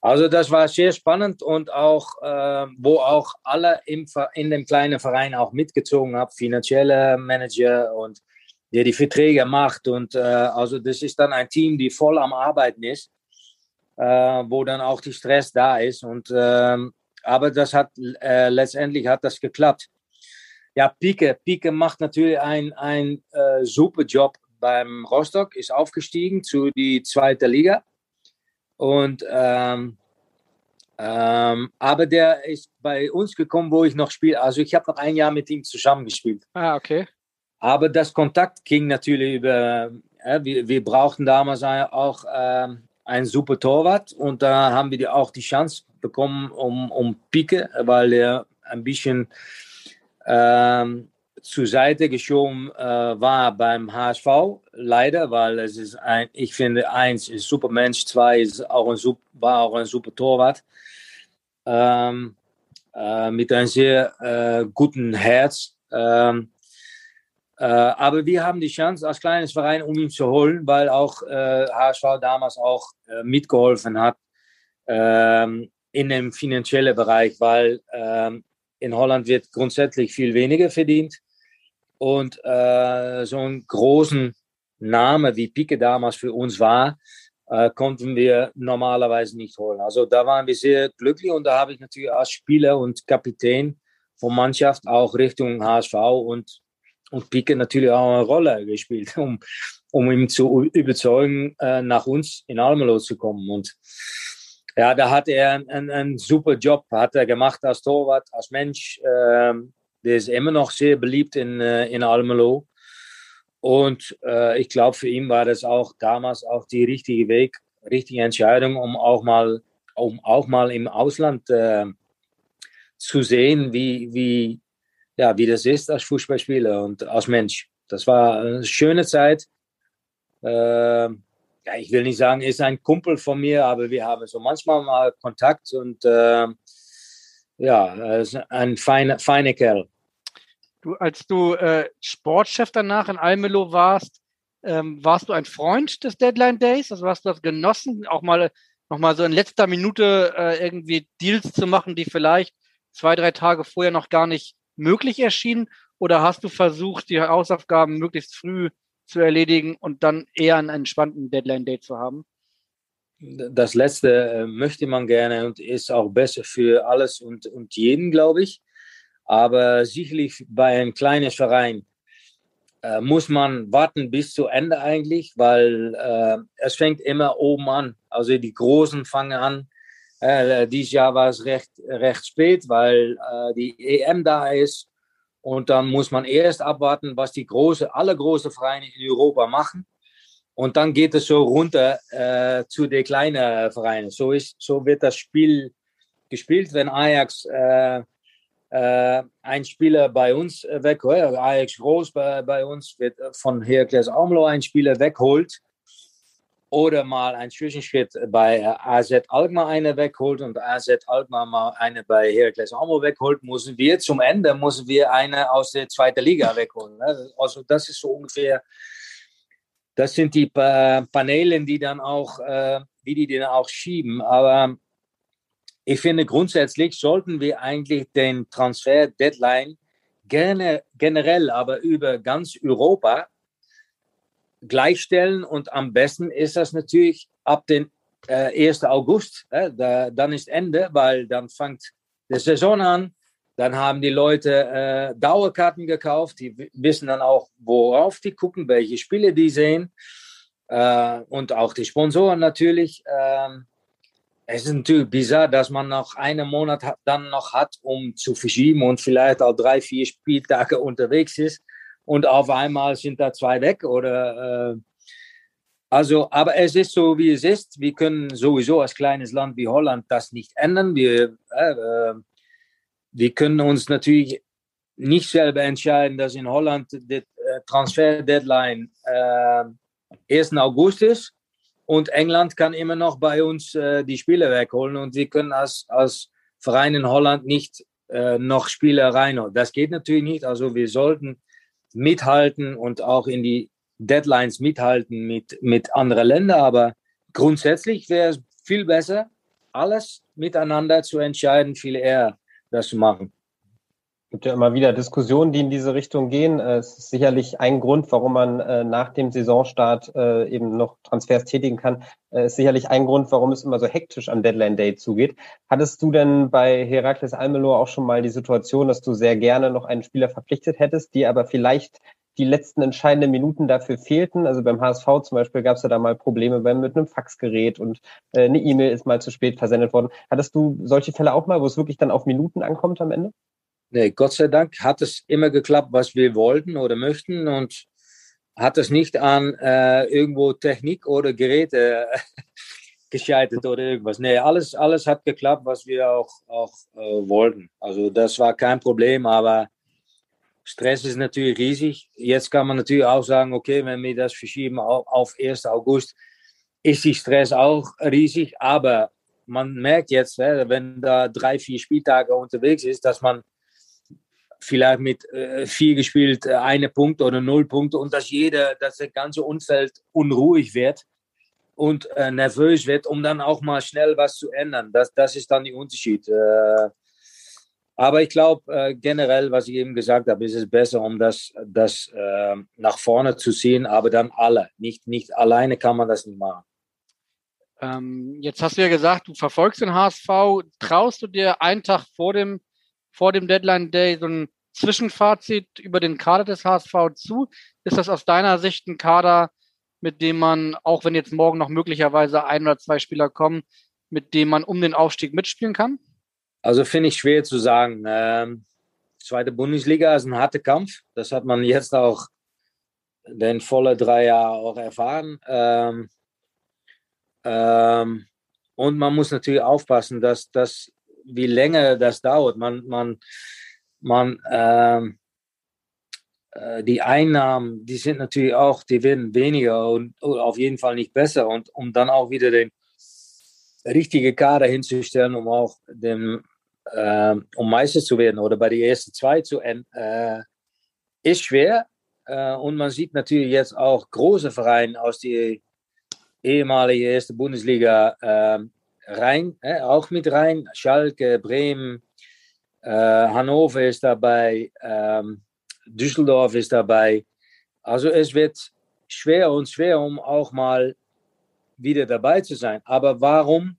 Also das war sehr spannend und auch, äh, wo auch alle im, in dem kleinen Verein auch mitgezogen haben, finanzielle Manager und der die Verträge macht. Und äh, also das ist dann ein Team, die voll am Arbeiten ist, äh, wo dann auch die Stress da ist. Und, ähm, aber das hat äh, letztendlich hat das geklappt ja, Pike. Pike macht natürlich einen ein, äh, super Job beim Rostock, ist aufgestiegen zu die zweite Liga. Und ähm, ähm, aber der ist bei uns gekommen, wo ich noch spiele. Also ich habe noch ein Jahr mit ihm zusammengespielt. Ah, okay. Aber das Kontakt ging natürlich über, äh, wir, wir brauchten damals auch äh, einen super Torwart und da haben wir auch die Chance bekommen um, um Pike, weil er ein bisschen ähm, zur Seite geschoben äh, war beim HSV, leider, weil es ist ein, ich finde, eins ist super Mensch, zwei ist auch ein, war auch ein super Torwart. Ähm, äh, mit einem sehr äh, guten Herz. Ähm, äh, aber wir haben die Chance als kleines Verein, um ihn zu holen, weil auch HSV äh, damals auch äh, mitgeholfen hat ähm, in dem finanziellen Bereich, weil ähm, in Holland wird grundsätzlich viel weniger verdient. Und äh, so einen großen Name wie Pike damals für uns war, äh, konnten wir normalerweise nicht holen. Also da waren wir sehr glücklich und da habe ich natürlich als Spieler und Kapitän von Mannschaft auch Richtung HSV und, und Pike natürlich auch eine Rolle gespielt, um, um ihn zu überzeugen, äh, nach uns in Almelo zu kommen. Und ja, da hat er einen, einen, super Job hat er gemacht als Torwart, als Mensch. Ähm, der ist immer noch sehr beliebt in, äh, in Almelo. Und äh, ich glaube, für ihn war das auch damals auch die richtige Weg, richtige Entscheidung, um auch mal, um auch mal im Ausland äh, zu sehen, wie, wie, ja, wie das ist als Fußballspieler und als Mensch. Das war eine schöne Zeit. Äh, ja, ich will nicht sagen, ist ein Kumpel von mir, aber wir haben so manchmal mal Kontakt und äh, ja, ist ein feiner, feiner Kerl. Du, als du äh, Sportchef danach in Almelo warst, ähm, warst du ein Freund des Deadline Days? Also hast du das genossen, auch mal nochmal so in letzter Minute äh, irgendwie Deals zu machen, die vielleicht zwei, drei Tage vorher noch gar nicht möglich erschienen? Oder hast du versucht, die Hausaufgaben möglichst früh zu erledigen und dann eher einen entspannten Deadline-Date zu haben? Das letzte äh, möchte man gerne und ist auch besser für alles und, und jeden, glaube ich. Aber sicherlich bei einem kleinen Verein äh, muss man warten bis zu Ende eigentlich, weil äh, es fängt immer oben an. Also die Großen fangen an Äh, dieses Jahr war es recht, recht spät, weil äh, die EM da ist. Und dann muss man erst abwarten, was die große, alle großen Vereine in Europa machen. Und dann geht es so runter äh, zu den kleinen Vereinen. So, ist, so wird das Spiel gespielt, wenn Ajax äh, äh, ein Spieler bei uns wegholt, Ajax Groß bei, bei uns wird von Heracles Almelo ein Spieler wegholt oder mal ein Zwischenschritt bei AZ Alkmaar eine wegholt und AZ Alkmaar mal eine bei Heracles Almelo wegholt, müssen wir zum Ende müssen wir eine aus der zweiten Liga wegholen. Ne? Also das ist so ungefähr, das sind die Paneele, die dann auch, äh, wie die dann auch schieben. Aber ich finde grundsätzlich sollten wir eigentlich den Transfer-Deadline gerne generell, aber über ganz Europa gleichstellen. Und am besten ist das natürlich ab dem äh, 1. August. Äh, da, dann ist Ende, weil dann fängt die Saison an. Dann haben die Leute äh, Dauerkarten gekauft. Die wissen dann auch, worauf die gucken, welche Spiele die sehen. Äh, und auch die Sponsoren natürlich. Ähm, es ist natürlich bizarr, dass man noch einen Monat dann noch hat, um zu verschieben und vielleicht auch drei, vier Spieltage unterwegs ist und auf einmal sind da zwei weg oder äh, also, aber es ist so, wie es ist. Wir können sowieso als kleines Land wie Holland das nicht ändern. Wir, äh, äh wir können uns natürlich nicht selber entscheiden, dass in Holland die äh, Transfer-Deadline äh, 1. August ist und England kann immer noch bei uns äh, die Spiele wegholen und wir können als, als Verein in Holland nicht äh, noch Spiele reinholen. Das geht natürlich nicht. Also wir sollten mithalten und auch in die Deadlines mithalten mit, mit anderen Ländern. Aber grundsätzlich wäre es viel besser, alles miteinander zu entscheiden, viel eher das zu machen gibt ja immer wieder Diskussionen, die in diese Richtung gehen. Äh, es ist sicherlich ein Grund, warum man äh, nach dem Saisonstart äh, eben noch Transfers tätigen kann. Es ist sicherlich ein Grund, warum es immer so hektisch am Deadline Day zugeht. Hattest du denn bei Herakles Almelo auch schon mal die Situation, dass du sehr gerne noch einen Spieler verpflichtet hättest, die aber vielleicht die letzten entscheidenden Minuten dafür fehlten. Also beim HSV zum Beispiel gab es ja da mal Probleme beim, mit einem Faxgerät und äh, eine E-Mail ist mal zu spät versendet worden. Hattest du solche Fälle auch mal, wo es wirklich dann auf Minuten ankommt am Ende? Nee, Gott sei Dank hat es immer geklappt, was wir wollten oder möchten und hat es nicht an äh, irgendwo Technik oder Geräte (laughs) gescheitert oder irgendwas. Nee, alles, alles hat geklappt, was wir auch, auch äh, wollten. Also das war kein Problem, aber Stress ist natürlich riesig. Jetzt kann man natürlich auch sagen, okay, wenn wir das verschieben auf, auf 1. August, ist die Stress auch riesig, aber man merkt jetzt, wenn da drei, vier Spieltage unterwegs ist, dass man vielleicht mit äh, vier gespielt, äh, eine Punkt oder null Punkte und dass jeder, dass das ganze Umfeld unruhig wird und äh, nervös wird, um dann auch mal schnell was zu ändern. Das, das ist dann der Unterschied. Äh, aber ich glaube, äh, generell, was ich eben gesagt habe, ist es besser, um das, das äh, nach vorne zu ziehen, aber dann alle. Nicht, nicht alleine kann man das nicht machen. Ähm, jetzt hast du ja gesagt, du verfolgst den HSV. Traust du dir einen Tag vor dem vor dem Deadline Day so ein Zwischenfazit über den Kader des HSV zu? Ist das aus deiner Sicht ein Kader, mit dem man, auch wenn jetzt morgen noch möglicherweise ein oder zwei Spieler kommen, mit dem man um den Aufstieg mitspielen kann? Also finde ich schwer zu sagen. Ähm, zweite Bundesliga ist ein harter Kampf. Das hat man jetzt auch den volle drei Jahre auch erfahren. Ähm, ähm, und man muss natürlich aufpassen, dass, dass wie länger das dauert. Man, man, man, ähm, äh, die Einnahmen, die sind natürlich auch, die werden weniger und auf jeden Fall nicht besser. Und um dann auch wieder den richtigen Kader hinzustellen, um auch dem, äh, um Meister zu werden oder bei den ersten zwei zu enden, äh, ist schwer. Äh, und man sieht natürlich jetzt auch große Vereine aus der ehemaligen erste Bundesliga rein, äh, auch mit rein. Schalke, Bremen, äh, Hannover ist dabei, ähm, Düsseldorf ist dabei. Also es wird schwer und schwer, um auch mal wieder dabei zu sein. Aber warum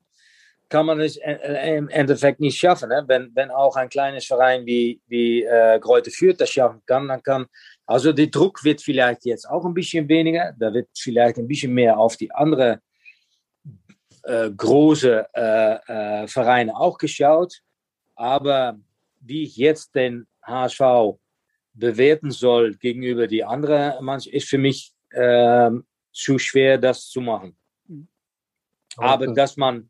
kann man es im Endeffekt nicht schaffen? Ne? Wenn, wenn auch ein kleines Verein wie, wie äh, Greute Fürth das schaffen kann, dann kann, also der Druck wird vielleicht jetzt auch ein bisschen weniger. Da wird vielleicht ein bisschen mehr auf die andere äh, große äh, äh, Vereine auch geschaut. Aber wie ich jetzt den HSV bewerten soll gegenüber die anderen Mannschaft, ist für mich äh, zu schwer, das zu machen. Mhm. Aber dass man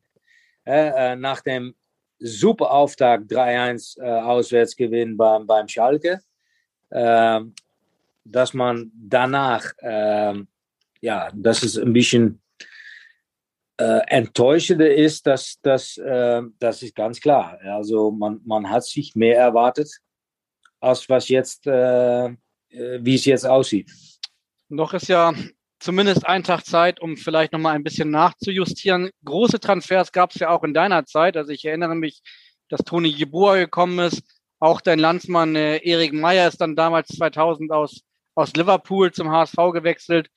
äh, nach dem super Auftakt 3-1 äh, Auswärtsgewinn beim, beim Schalke, äh, dass man danach, äh, ja, dass es ein bisschen äh, enttäuschender ist, das, das, äh, das ist ganz klar. Also man, man hat sich mehr erwartet, als was jetzt, äh, äh wie es jetzt aussieht. Noch ist ja zumindest ein Tag Zeit, um vielleicht nochmal ein bisschen nachzujustieren. Große Transfers gab es ja auch in deiner Zeit. Also ich erinnere mich, dass Toni Jeboa gekommen ist. Auch dein Landsmann äh, Erik Meyer ist dann damals 2000 aus, aus Liverpool zum HSV gewechselt.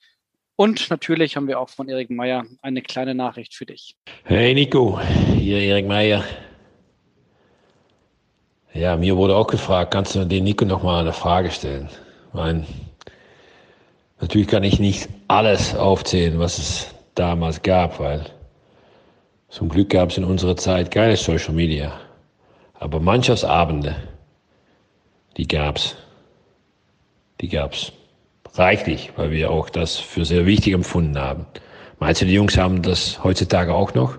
Und natürlich haben wir auch von Erik Meyer eine kleine Nachricht für dich. Hey Nico, hier Erik Meyer. Ja, mir wurde auch gefragt, kannst du den Nico noch mal eine Frage stellen? Mein Natürlich kann ich nicht alles aufzählen, was es damals gab, weil zum Glück gab es in unserer Zeit keine Social Media. Aber Mannschaftsabende, die gab's. Die gab's reichlich, weil wir auch das für sehr wichtig empfunden haben. Meinst du, die Jungs haben das heutzutage auch noch?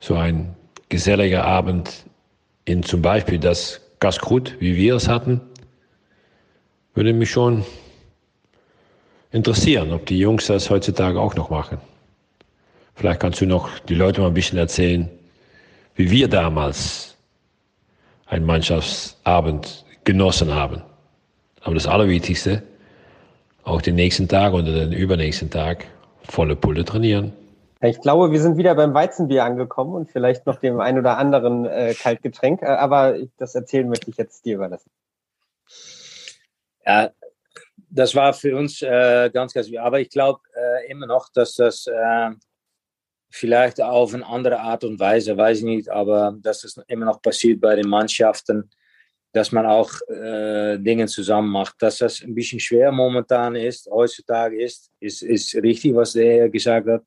So ein geselliger Abend in zum Beispiel das Gaskrut, wie wir es hatten, würde mich schon interessieren, ob die Jungs das heutzutage auch noch machen. Vielleicht kannst du noch die Leute mal ein bisschen erzählen, wie wir damals einen Mannschaftsabend genossen haben. Aber das Allerwichtigste, auch den nächsten Tag oder den übernächsten Tag volle Pulle trainieren. Ich glaube, wir sind wieder beim Weizenbier angekommen und vielleicht noch dem ein oder anderen äh, Kaltgetränk, äh, aber das erzählen möchte ich jetzt dir überlassen. Ja, das war für uns äh, ganz, ganz wichtig. Aber ich glaube äh, immer noch, dass das äh, vielleicht auf eine andere Art und Weise, weiß ich nicht, aber dass das immer noch passiert bei den Mannschaften, dass man auch äh, Dinge zusammen macht. Dass das ein bisschen schwer momentan ist, heutzutage ist, ist, ist richtig, was der gesagt hat.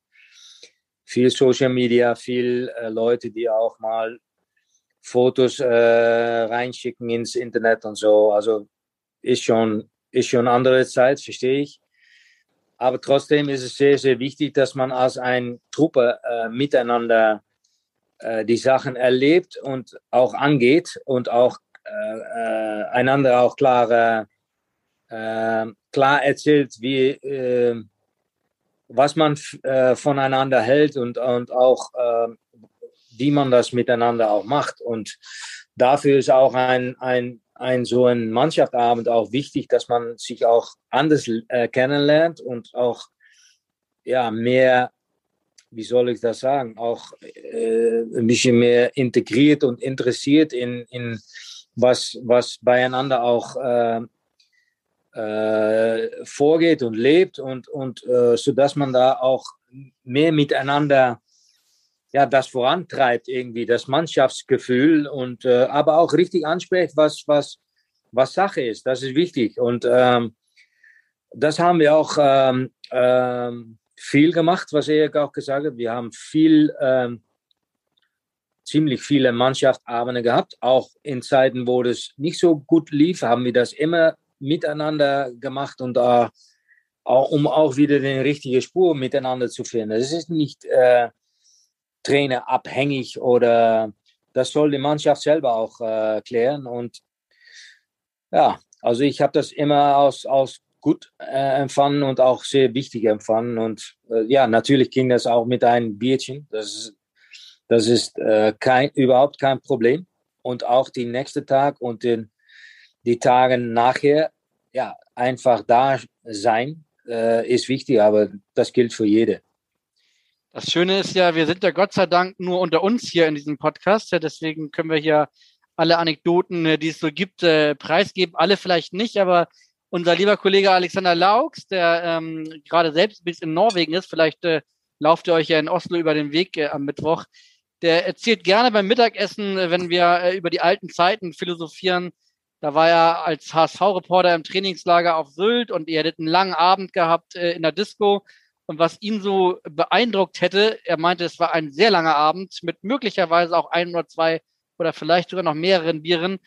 Viel Social Media, viel äh, Leute, die auch mal Fotos äh, reinschicken ins Internet und so. Also ist schon ist schon andere Zeit, verstehe ich. Aber trotzdem ist es sehr, sehr wichtig, dass man als eine Truppe äh, miteinander äh, die Sachen erlebt und auch angeht und auch äh, äh einander auch klar, äh, klar erzählt, wie, äh, was man voneinander hält und, und auch, wie man das miteinander auch macht. Und dafür ist auch ein, ein ein so ein Mannschaftsabend auch wichtig, dass man sich auch anders äh, kennenlernt und auch ja mehr, wie soll ich das sagen, auch äh, ein bisschen mehr integriert und interessiert in, in was, was beieinander auch äh, äh, vorgeht und lebt und, und äh, so dass man da auch mehr miteinander ja, das vorantreibt irgendwie, das Mannschaftsgefühl und äh, aber auch richtig anspricht, was, was, was Sache ist. Das ist wichtig. Und ähm, das haben wir auch ähm, ähm, viel gemacht, was Erik auch gesagt hat. Wir haben viel, ähm, ziemlich viele Mannschaftsabende gehabt. Auch in Zeiten, wo das nicht so gut lief, haben wir das immer miteinander gemacht und da auch, um auch wieder die richtige Spur miteinander zu finden. Es ist nicht äh, Trainer abhängig oder das soll die Mannschaft selber auch äh, klären. Und ja, also ich habe das immer aus, aus gut äh, empfangen und auch sehr wichtig empfangen. Und äh, ja, natürlich ging das auch mit einem Bierchen. Das das ist äh, kein, überhaupt kein Problem. Und auch die nächste Tag und den, die Tage nachher, ja, einfach da sein äh, ist wichtig, aber das gilt für jede. Das Schöne ist ja, wir sind ja Gott sei Dank nur unter uns hier in diesem Podcast. Ja, deswegen können wir hier alle Anekdoten, äh, die es so gibt, äh, preisgeben. Alle vielleicht nicht, aber unser lieber Kollege Alexander Laux, der ähm, gerade selbst bis in Norwegen ist, vielleicht äh, lauft ihr euch ja in Oslo über den Weg äh, am Mittwoch, der erzählt gerne beim Mittagessen, äh, wenn wir äh, über die alten Zeiten philosophieren. Da war er als HSV-Reporter im Trainingslager auf Sylt und ihr hättet einen langen Abend gehabt äh, in der Disco Und was ihn so beeindruckt hätte, er meinte, es war ein sehr langer Abend mit möglicherweise auch ein oder zwei oder vielleicht sogar noch mehreren Bieren.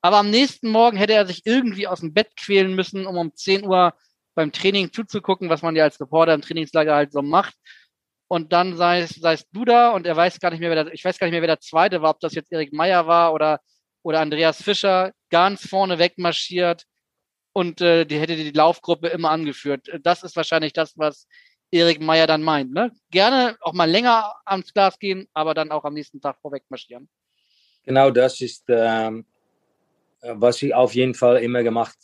Aber am nächsten Morgen hätte er sich irgendwie aus dem Bett quälen müssen, um um 10 Uhr beim Training zuzugucken, was man ja als Reporter im Trainingslager halt so macht. Und dann sei es, sei es du da und er weiß gar nicht mehr, wer der, ich weiß gar nicht mehr, wer der zweite war, ob das jetzt Erik Meyer war oder, oder Andreas Fischer, ganz vorne wegmarschiert und äh, die hätte die Laufgruppe immer angeführt. Das ist wahrscheinlich das, was Erik Meyer dann meint. Ne? Gerne auch mal länger ans Glas gehen, aber dann auch am nächsten Tag vorweg marschieren. Genau das ist, ähm, was ich auf jeden Fall immer gemacht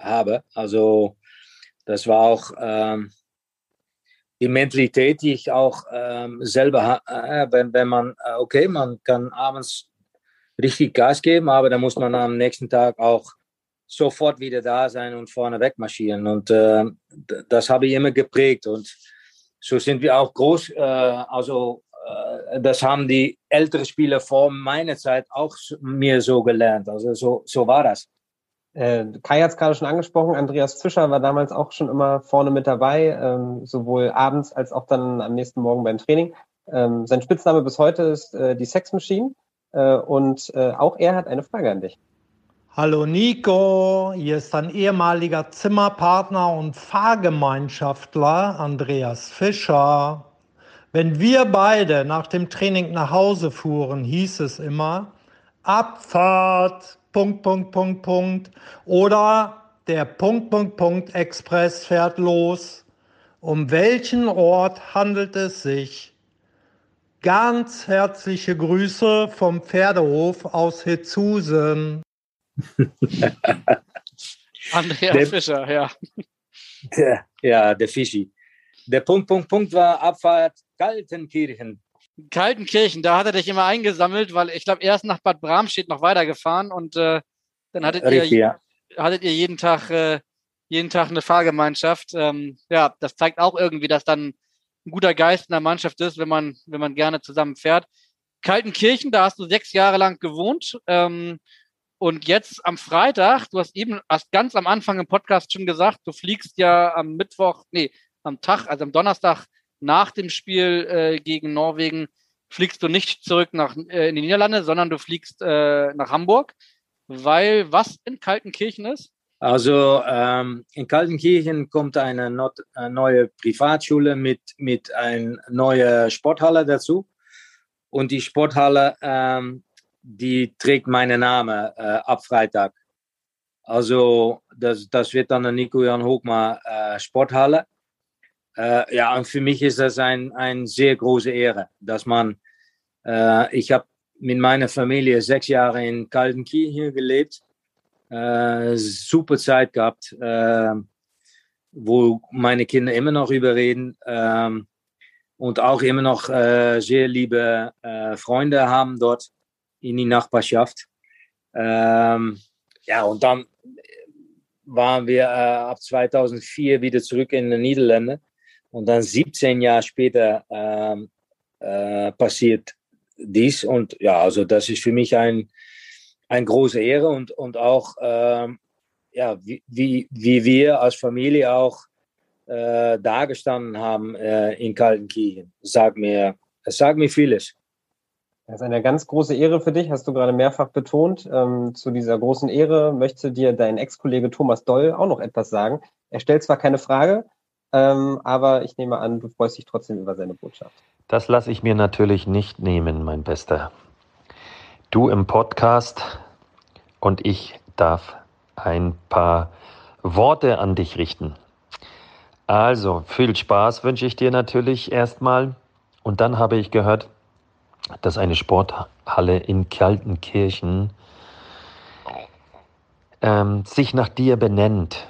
habe. Also das war auch ähm, die Mentalität, die ich auch ähm, selber äh, wenn, wenn man, äh, okay, man kann abends richtig Gas geben, aber dann muss man am nächsten Tag auch sofort wieder da sein und vorne wegmarschieren. Und äh, das habe ich immer geprägt. Und so sind wir auch groß, äh, also äh, das haben die älteren Spieler vor meiner Zeit auch mir so gelernt. Also so, so war das. Äh, Kai hat es gerade schon angesprochen, Andreas Fischer war damals auch schon immer vorne mit dabei, ähm, sowohl abends als auch dann am nächsten Morgen beim Training. Ähm, sein Spitzname bis heute ist äh, die Sex Machine äh, und äh, auch er hat eine Frage an dich. Hallo Nico, hier ist dein ehemaliger Zimmerpartner und Fahrgemeinschaftler Andreas Fischer. Wenn wir beide nach dem Training nach Hause fuhren, hieß es immer Abfahrt, Punkt, Punkt, Punkt, Punkt. Oder der Punkt, Punkt, Punkt Express fährt los. Um welchen Ort handelt es sich? Ganz herzliche Grüße vom Pferdehof aus Hetzusen. (laughs) Andreas der, Fischer, ja. Der, (laughs) ja, der Fischi. Der Punkt, Punkt, Punkt war Abfahrt Kaltenkirchen. Kaltenkirchen, da hat er dich immer eingesammelt, weil ich glaube, erst nach Bad Bramstedt noch weitergefahren und äh, dann hattet Richtig, ihr, ja. hattet ihr jeden Tag, äh, jeden Tag eine Fahrgemeinschaft. Ähm, ja, das zeigt auch irgendwie, dass dann ein guter Geist in der Mannschaft ist, wenn man, wenn man gerne zusammen fährt. Kaltenkirchen, da hast du sechs Jahre lang gewohnt. Ähm, und jetzt am Freitag, du hast eben hast ganz am Anfang im Podcast schon gesagt, du fliegst ja am Mittwoch, nee, am Tag, also am Donnerstag nach dem Spiel äh, gegen Norwegen, fliegst du nicht zurück nach äh, in die Niederlande, sondern du fliegst äh, nach Hamburg, weil was in Kaltenkirchen ist? Also ähm, in Kaltenkirchen kommt eine, not, eine neue Privatschule mit, mit einer neuen Sporthalle dazu. Und die Sporthalle ähm, die trägt meinen Namen äh, ab Freitag. Also das, das wird dann eine Nico-Jan Hochmar äh, Sporthalle. Äh, ja, und für mich ist das ein sehr große Ehre, dass man, äh, ich habe mit meiner Familie sechs Jahre in Kaltenkirchen gelebt, äh, super Zeit gehabt, äh, wo meine Kinder immer noch überreden ähm, und auch immer noch sehr liebe Freunde haben dort in die Nachbarschaft. Ähm, ja, und dann waren wir äh, ab 2004 wieder zurück in den Niederlanden. Und dann 17 Jahre später ähm, äh, passiert dies. Und ja, also das ist für mich ein, eine große Ehre und, und auch, ähm, ja, wie, wie, wie wir als Familie auch äh, dagestanden haben äh, in Kaltenkirchen. Sag mir, es sagt mir vieles. Das ist eine ganz große Ehre für dich, hast du gerade mehrfach betont. Ähm, zu dieser großen Ehre möchte dir dein Ex-Kollege Thomas Doll auch noch etwas sagen. Er stellt zwar keine Frage, ähm, aber ich nehme an, du freust dich trotzdem über seine Botschaft. Das lasse ich mir natürlich nicht nehmen, mein Bester. Du im Podcast und ich darf ein paar Worte an dich richten. Also, viel Spaß wünsche ich dir natürlich erstmal. Und dann habe ich gehört, dass eine Sporthalle in Kaltenkirchen ähm, sich nach dir benennt.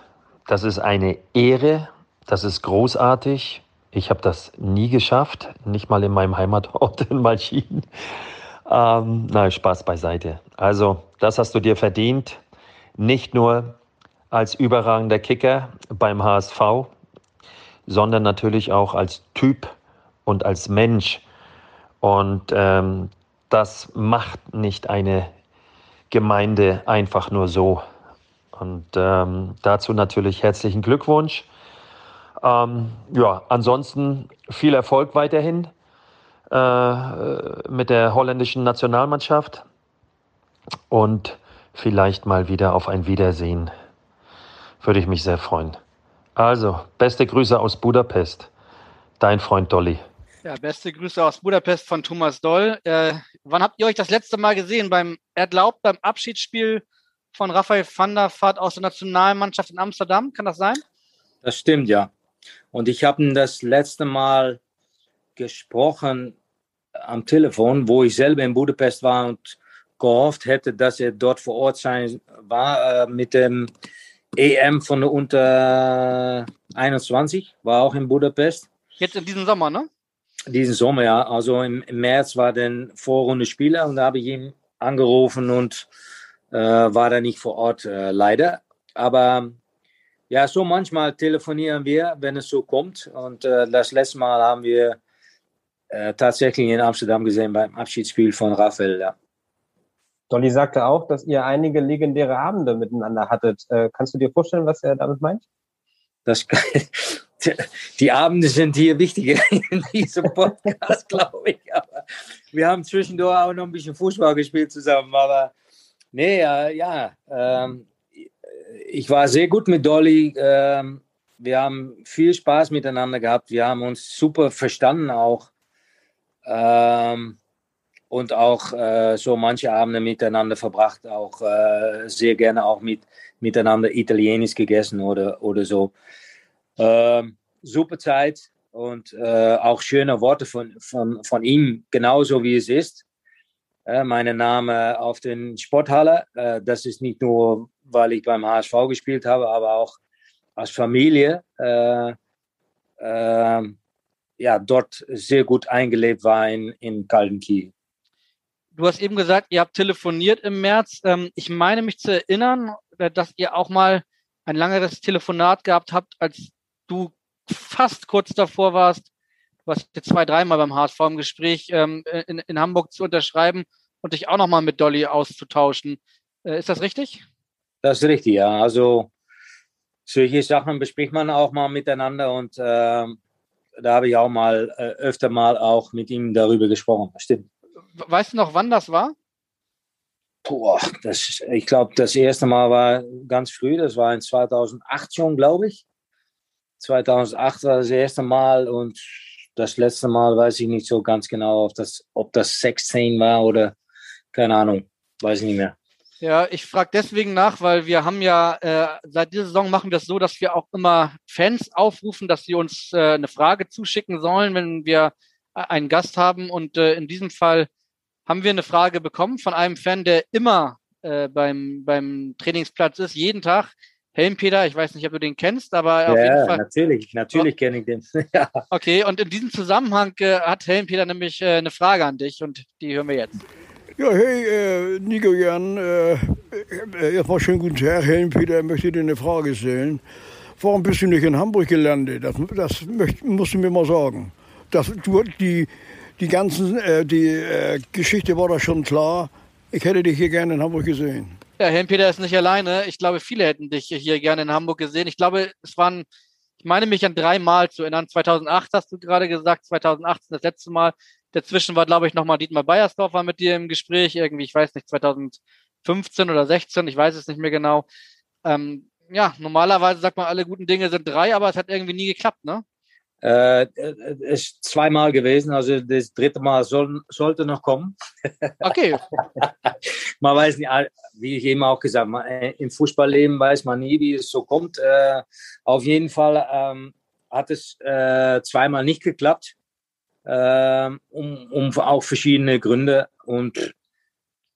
Das ist eine Ehre, das ist großartig. Ich habe das nie geschafft, nicht mal in meinem Heimatort (laughs) in Malchin. Ähm, nein, Spaß beiseite. Also, das hast du dir verdient. Nicht nur als überragender Kicker beim HSV, sondern natürlich auch als Typ und als Mensch. Und ähm, das macht nicht eine Gemeinde einfach nur so. Und ähm, dazu natürlich herzlichen Glückwunsch. Ähm, ja, ansonsten viel Erfolg weiterhin äh, mit der holländischen Nationalmannschaft und vielleicht mal wieder auf ein Wiedersehen. Würde ich mich sehr freuen. Also, beste Grüße aus Budapest. Dein Freund Dolly. Ja, beste Grüße aus Budapest von Thomas Doll. Äh, wann habt ihr euch das letzte Mal gesehen? Beim erlaubt beim Abschiedsspiel von Raphael van der Vaart aus der Nationalmannschaft in Amsterdam? Kann das sein? Das stimmt, ja. Und ich habe ihn das letzte Mal gesprochen am Telefon, wo ich selber in Budapest war und gehofft hätte, dass er dort vor Ort sein war äh, mit dem EM von der Unter 21, war auch in Budapest. Jetzt in diesem Sommer, ne? Diesen Sommer, ja. Also im, im März war der Vorrunde Spieler und da habe ich ihn angerufen und äh, war da nicht vor Ort, äh, leider. Aber ja, so manchmal telefonieren wir, wenn es so kommt. Und äh, das letzte Mal haben wir äh, tatsächlich in Amsterdam gesehen beim Abschiedsspiel von Raphael. Ja. Dolly sagte auch, dass ihr einige legendäre Abende miteinander hattet. Äh, kannst du dir vorstellen, was er damit meint? Das, die Abende sind hier wichtiger (laughs) in diesem Podcast, glaube ich. Aber wir haben zwischendurch auch noch ein bisschen Fußball gespielt zusammen. Aber nee, äh, ja, ähm, ich war sehr gut mit Dolly. Ähm, wir haben viel Spaß miteinander gehabt. Wir haben uns super verstanden auch. Ähm, und auch äh, so manche Abende miteinander verbracht, auch äh, sehr gerne auch mit, miteinander Italienisch gegessen oder, oder so. Ähm, super Zeit und äh, auch schöne Worte von, von, von ihm, genauso wie es ist. Mein Name auf den Sporthalle, das ist nicht nur weil ich beim HSV gespielt habe, aber auch als Familie äh, äh, ja, dort sehr gut eingelebt war in, in Kaldenkiel. Du hast eben gesagt, ihr habt telefoniert im März. Ähm, ich meine mich zu erinnern, äh, dass ihr auch mal ein langeres Telefonat gehabt habt, als du fast kurz davor warst, du zwei, dreimal beim HSV im Gespräch ähm, in, in Hamburg zu unterschreiben und dich auch nochmal mit Dolly auszutauschen. Äh, ist das richtig? Das ist richtig, ja. Also solche Sachen bespricht man auch mal miteinander und äh, da habe ich auch mal äh, öfter mal auch mit ihm darüber gesprochen. Stimmt. Weißt du noch, wann das war? Boah, das, ich glaube, das erste Mal war ganz früh, das war in 2008 schon, glaube ich. 2008 war das erste Mal und das letzte Mal weiß ich nicht so ganz genau, ob das, ob das 16 war oder keine Ahnung, weiß ich nicht mehr. Ja, ich frage deswegen nach, weil wir haben ja äh, seit dieser Saison machen wir es das so, dass wir auch immer Fans aufrufen, dass sie uns äh, eine Frage zuschicken sollen, wenn wir äh, einen Gast haben. Und äh, in diesem Fall haben wir eine Frage bekommen von einem Fan, der immer äh, beim, beim Trainingsplatz ist, jeden Tag. Helmpeter, ich weiß nicht, ob du den kennst, aber ja, auf jeden Fall. Natürlich, natürlich kenne ich den. (laughs) ja. Okay, und in diesem Zusammenhang äh, hat Helmpeter nämlich äh, eine Frage an dich und die hören wir jetzt. Ja, hey, äh, Nico Jan, äh, äh, erstmal schönen guten Tag. Helen Peter möchte dir eine Frage stellen. Warum bist du nicht in Hamburg gelandet? Das, das möcht, musst du mir mal sagen. Das, du, die, die ganzen, äh, die äh, Geschichte war da schon klar. Ich hätte dich hier gerne in Hamburg gesehen. Ja, Helen Peter ist nicht alleine. Ich glaube, viele hätten dich hier gerne in Hamburg gesehen. Ich glaube, es waren, ich meine mich an dreimal zu erinnern. 2008 hast du gerade gesagt, 2018 das letzte Mal. Dazwischen war, glaube ich, nochmal Dietmar Beiersdorfer mit dir im Gespräch, irgendwie, ich weiß nicht, 2015 oder 16, ich weiß es nicht mehr genau. Ähm, ja, normalerweise sagt man, alle guten Dinge sind drei, aber es hat irgendwie nie geklappt, ne? Äh, es ist zweimal gewesen, also das dritte Mal soll, sollte noch kommen. (laughs) Okay. man weiß nicht, wie ich eben auch gesagt habe, äh, im Fußballleben weiß man nie, wie es so kommt. Äh, auf jeden Fall ähm, hat es äh, zweimal nicht geklappt äh, um, um auch verschiedene Gründe. Und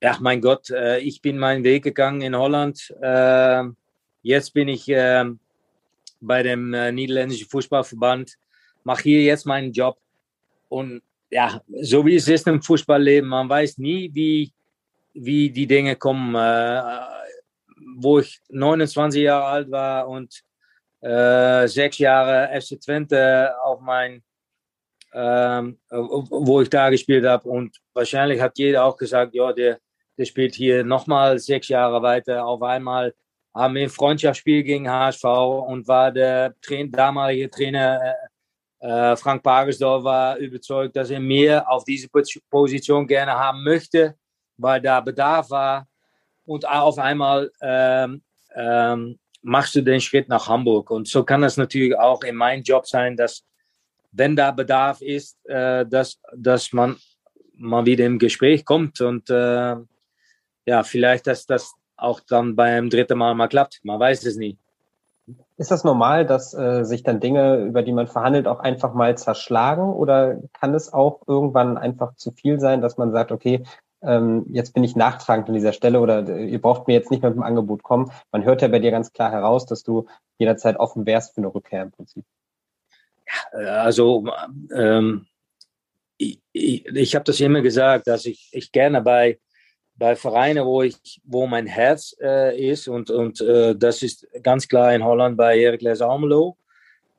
ja, mein Gott, äh, ich bin meinen Weg gegangen in Holland. Äh, jetzt bin ich ähm, bei dem äh, niederländischen Fußballverband, mache hier jetzt meinen Job. Und ja, so wie es ist im Fußballleben, man weiß nie, wie, wie die Dinge kommen. Äh, wo ich 29 Jahre alt war und äh, sechs Jahre FC Twente auf mein ähm, wo ich da gespielt habe. Und wahrscheinlich hat jeder auch gesagt, ja, der, der spielt hier nochmal sechs Jahre weiter. Auf einmal haben wir ein Freundschaftsspiel gegen HSV und war der Trainer, damalige Trainer äh, äh Frank Pagersdorf war überzeugt, dass er mir auf diese Position gerne haben möchte, weil da Bedarf war. Und auf einmal ähm, ähm, machst du den Schritt nach Hamburg. Und so kann es natürlich auch in meinem Job sein, dass wenn da Bedarf ist, äh, dass, dass man mal wieder im Gespräch kommt und äh, ja, vielleicht, dass das auch dann beim dritten Mal mal klappt. Man weiß es nie. Ist das normal, dass äh, sich dann Dinge, über die man verhandelt, auch einfach mal zerschlagen? Oder kann es auch irgendwann einfach zu viel sein, dass man sagt, okay, ähm, jetzt bin ich nachtragend an dieser Stelle oder äh, ihr braucht mir jetzt nicht mehr mit dem Angebot kommen? Man hört ja bei dir ganz klar heraus, dass du jederzeit offen wärst für eine Rückkehr im Prinzip. Ja, also ähm, ich, ich, ich habe das immer gesagt, dass ich, ich gerne bei bei Vereinen, wo ich, wo mein Herz äh, ist und, und äh, das ist ganz klar in Holland bei Heracles Almelo.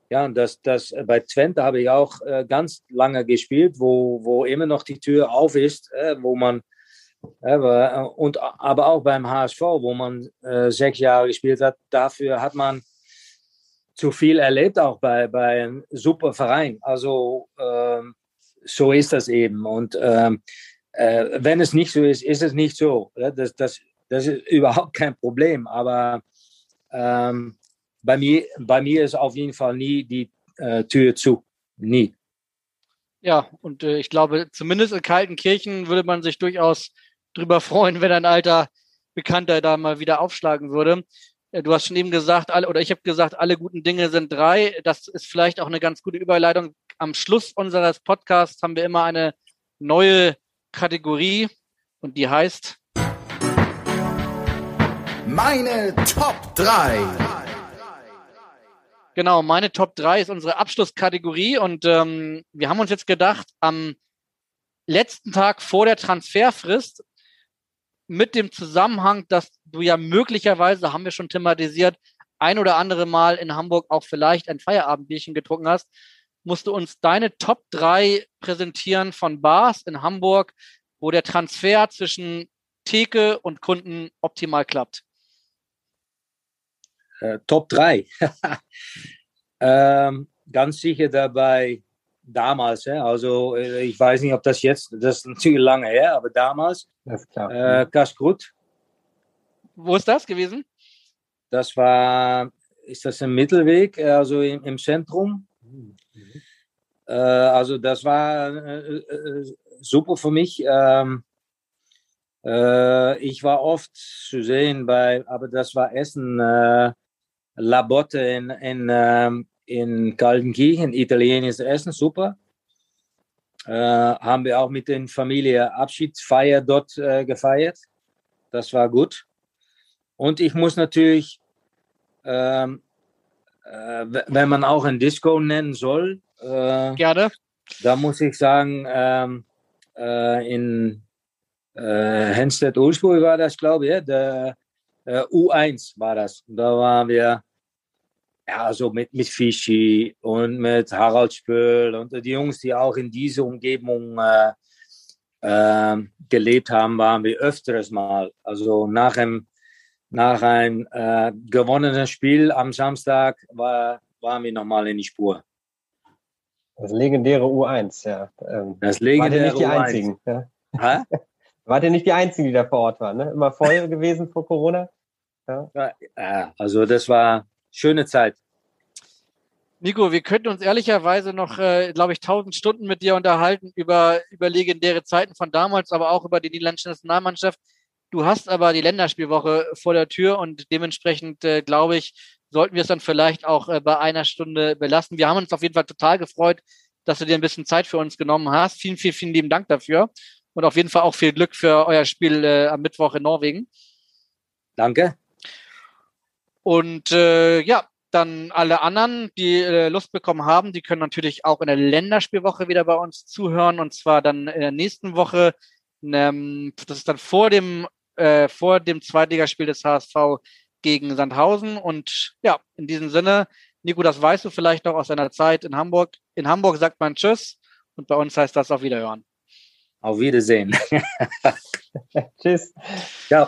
Ja, das, das, bei Twente habe ich auch äh, ganz lange gespielt, wo, wo immer noch die Tür auf ist, äh, wo man, äh, und, aber auch beim HSV, wo man äh, sechs Jahre gespielt hat, dafür hat man zu viel erlebt, auch bei, bei einem super Verein. Also ähm, so ist das eben. Und ähm, äh, wenn es nicht so ist, ist es nicht so. Das, das, das ist (laughs) überhaupt kein Problem. Aber ähm, bei, mir, bei mir ist auf jeden Fall nie die äh, Tür zu. Nie. Ja, und äh, ich glaube, zumindest in Kaltenkirchen würde man sich durchaus drüber freuen, wenn ein alter Bekannter da mal wieder aufschlagen würde. Äh, du hast schon eben gesagt, alle, oder ich habe gesagt, alle guten Dinge sind drei. Das ist vielleicht auch eine ganz gute Überleitung. Am Schluss unseres Podcasts haben wir immer eine neue Kategorie und die heißt Meine Top 3. Genau, meine Top 3 ist unsere Abschlusskategorie und ähm, wir haben uns jetzt gedacht, am letzten Tag vor der Transferfrist mit dem Zusammenhang, dass du ja möglicherweise, haben wir schon thematisiert, ein oder andere Mal in Hamburg auch vielleicht ein Feierabendbierchen getrunken hast, musst du uns deine Top 3 präsentieren von Bars in Hamburg, wo der Transfer zwischen Theke und Kunden optimal klappt. Äh, Top 3. (laughs) ähm, ganz sicher dabei damals. Ja? Also äh, ich weiß nicht, ob das jetzt, das ist natürlich lange her, aber damals. Das ist klar. Äh, Kaskrut. Wo ist das gewesen? Das war, ist das im Mittelweg, also im, im Zentrum. Mhm. Äh, also das war äh, äh, super für mich. Ähm, ich war oft zu sehen bei, aber das war Essen, äh, Labotte in, in, ähm, in Kaltenkirchen, italienisches Essen, super. Äh, haben wir auch mit der Familie Abschiedsfeier dort äh, gefeiert. Das war gut. Und ich muss natürlich, ähm, äh, wenn man auch ein Disco nennen soll, äh, Gerne. Da muss ich sagen, ähm, äh, in äh, Henstedt-Ulsburg war das, glaube ich, ja, der äh, U1 war das. Da waren wir ja, so mit, mit Fischi und mit Harald Spöll und die Jungs, die auch in dieser Umgebung äh, äh, gelebt haben, waren wir öfters mal. Also nach einem, nach einem äh, gewonnenen Spiel am Samstag war, waren wir nochmal in die Spur. Das legendäre U1, ja. Ähm, das legendäre nicht die U1. einzigen? Ja? Hä? (laughs) Wart ihr nicht die einzigen, die da vor Ort waren? Ne? Immer voll gewesen vor Corona? Ja. ja, also das war schöne Zeit. Nico, wir könnten uns ehrlicherweise noch, äh, glaube ich, tausend Stunden mit dir unterhalten über, über legendäre Zeiten von damals, aber auch über die niederländische Nationalmannschaft. Du hast aber die Länderspielwoche vor der Tür und dementsprechend, äh, glaube ich, sollten wir es dann vielleicht auch äh, bei einer Stunde belassen. Wir haben uns auf jeden Fall total gefreut, dass du dir ein bisschen Zeit für uns genommen hast. Vielen, vielen, vielen lieben Dank dafür. Und auf jeden Fall auch viel Glück für euer Spiel äh, am Mittwoch in Norwegen. Danke. Und äh, ja, dann alle anderen, die äh, Lust bekommen haben, die können natürlich auch in der Länderspielwoche wieder bei uns zuhören. Und zwar dann in der nächsten Woche. Ähm, das ist dann vor dem, äh, vor dem Zweitligaspiel des HSV gegen Sandhausen. Und ja, in diesem Sinne, Nico, das weißt du vielleicht noch aus deiner Zeit in Hamburg. In Hamburg sagt man Tschüss und bei uns heißt das auf Wiederhören. Auf Wiedersehen. (laughs) Tschüss. Ciao.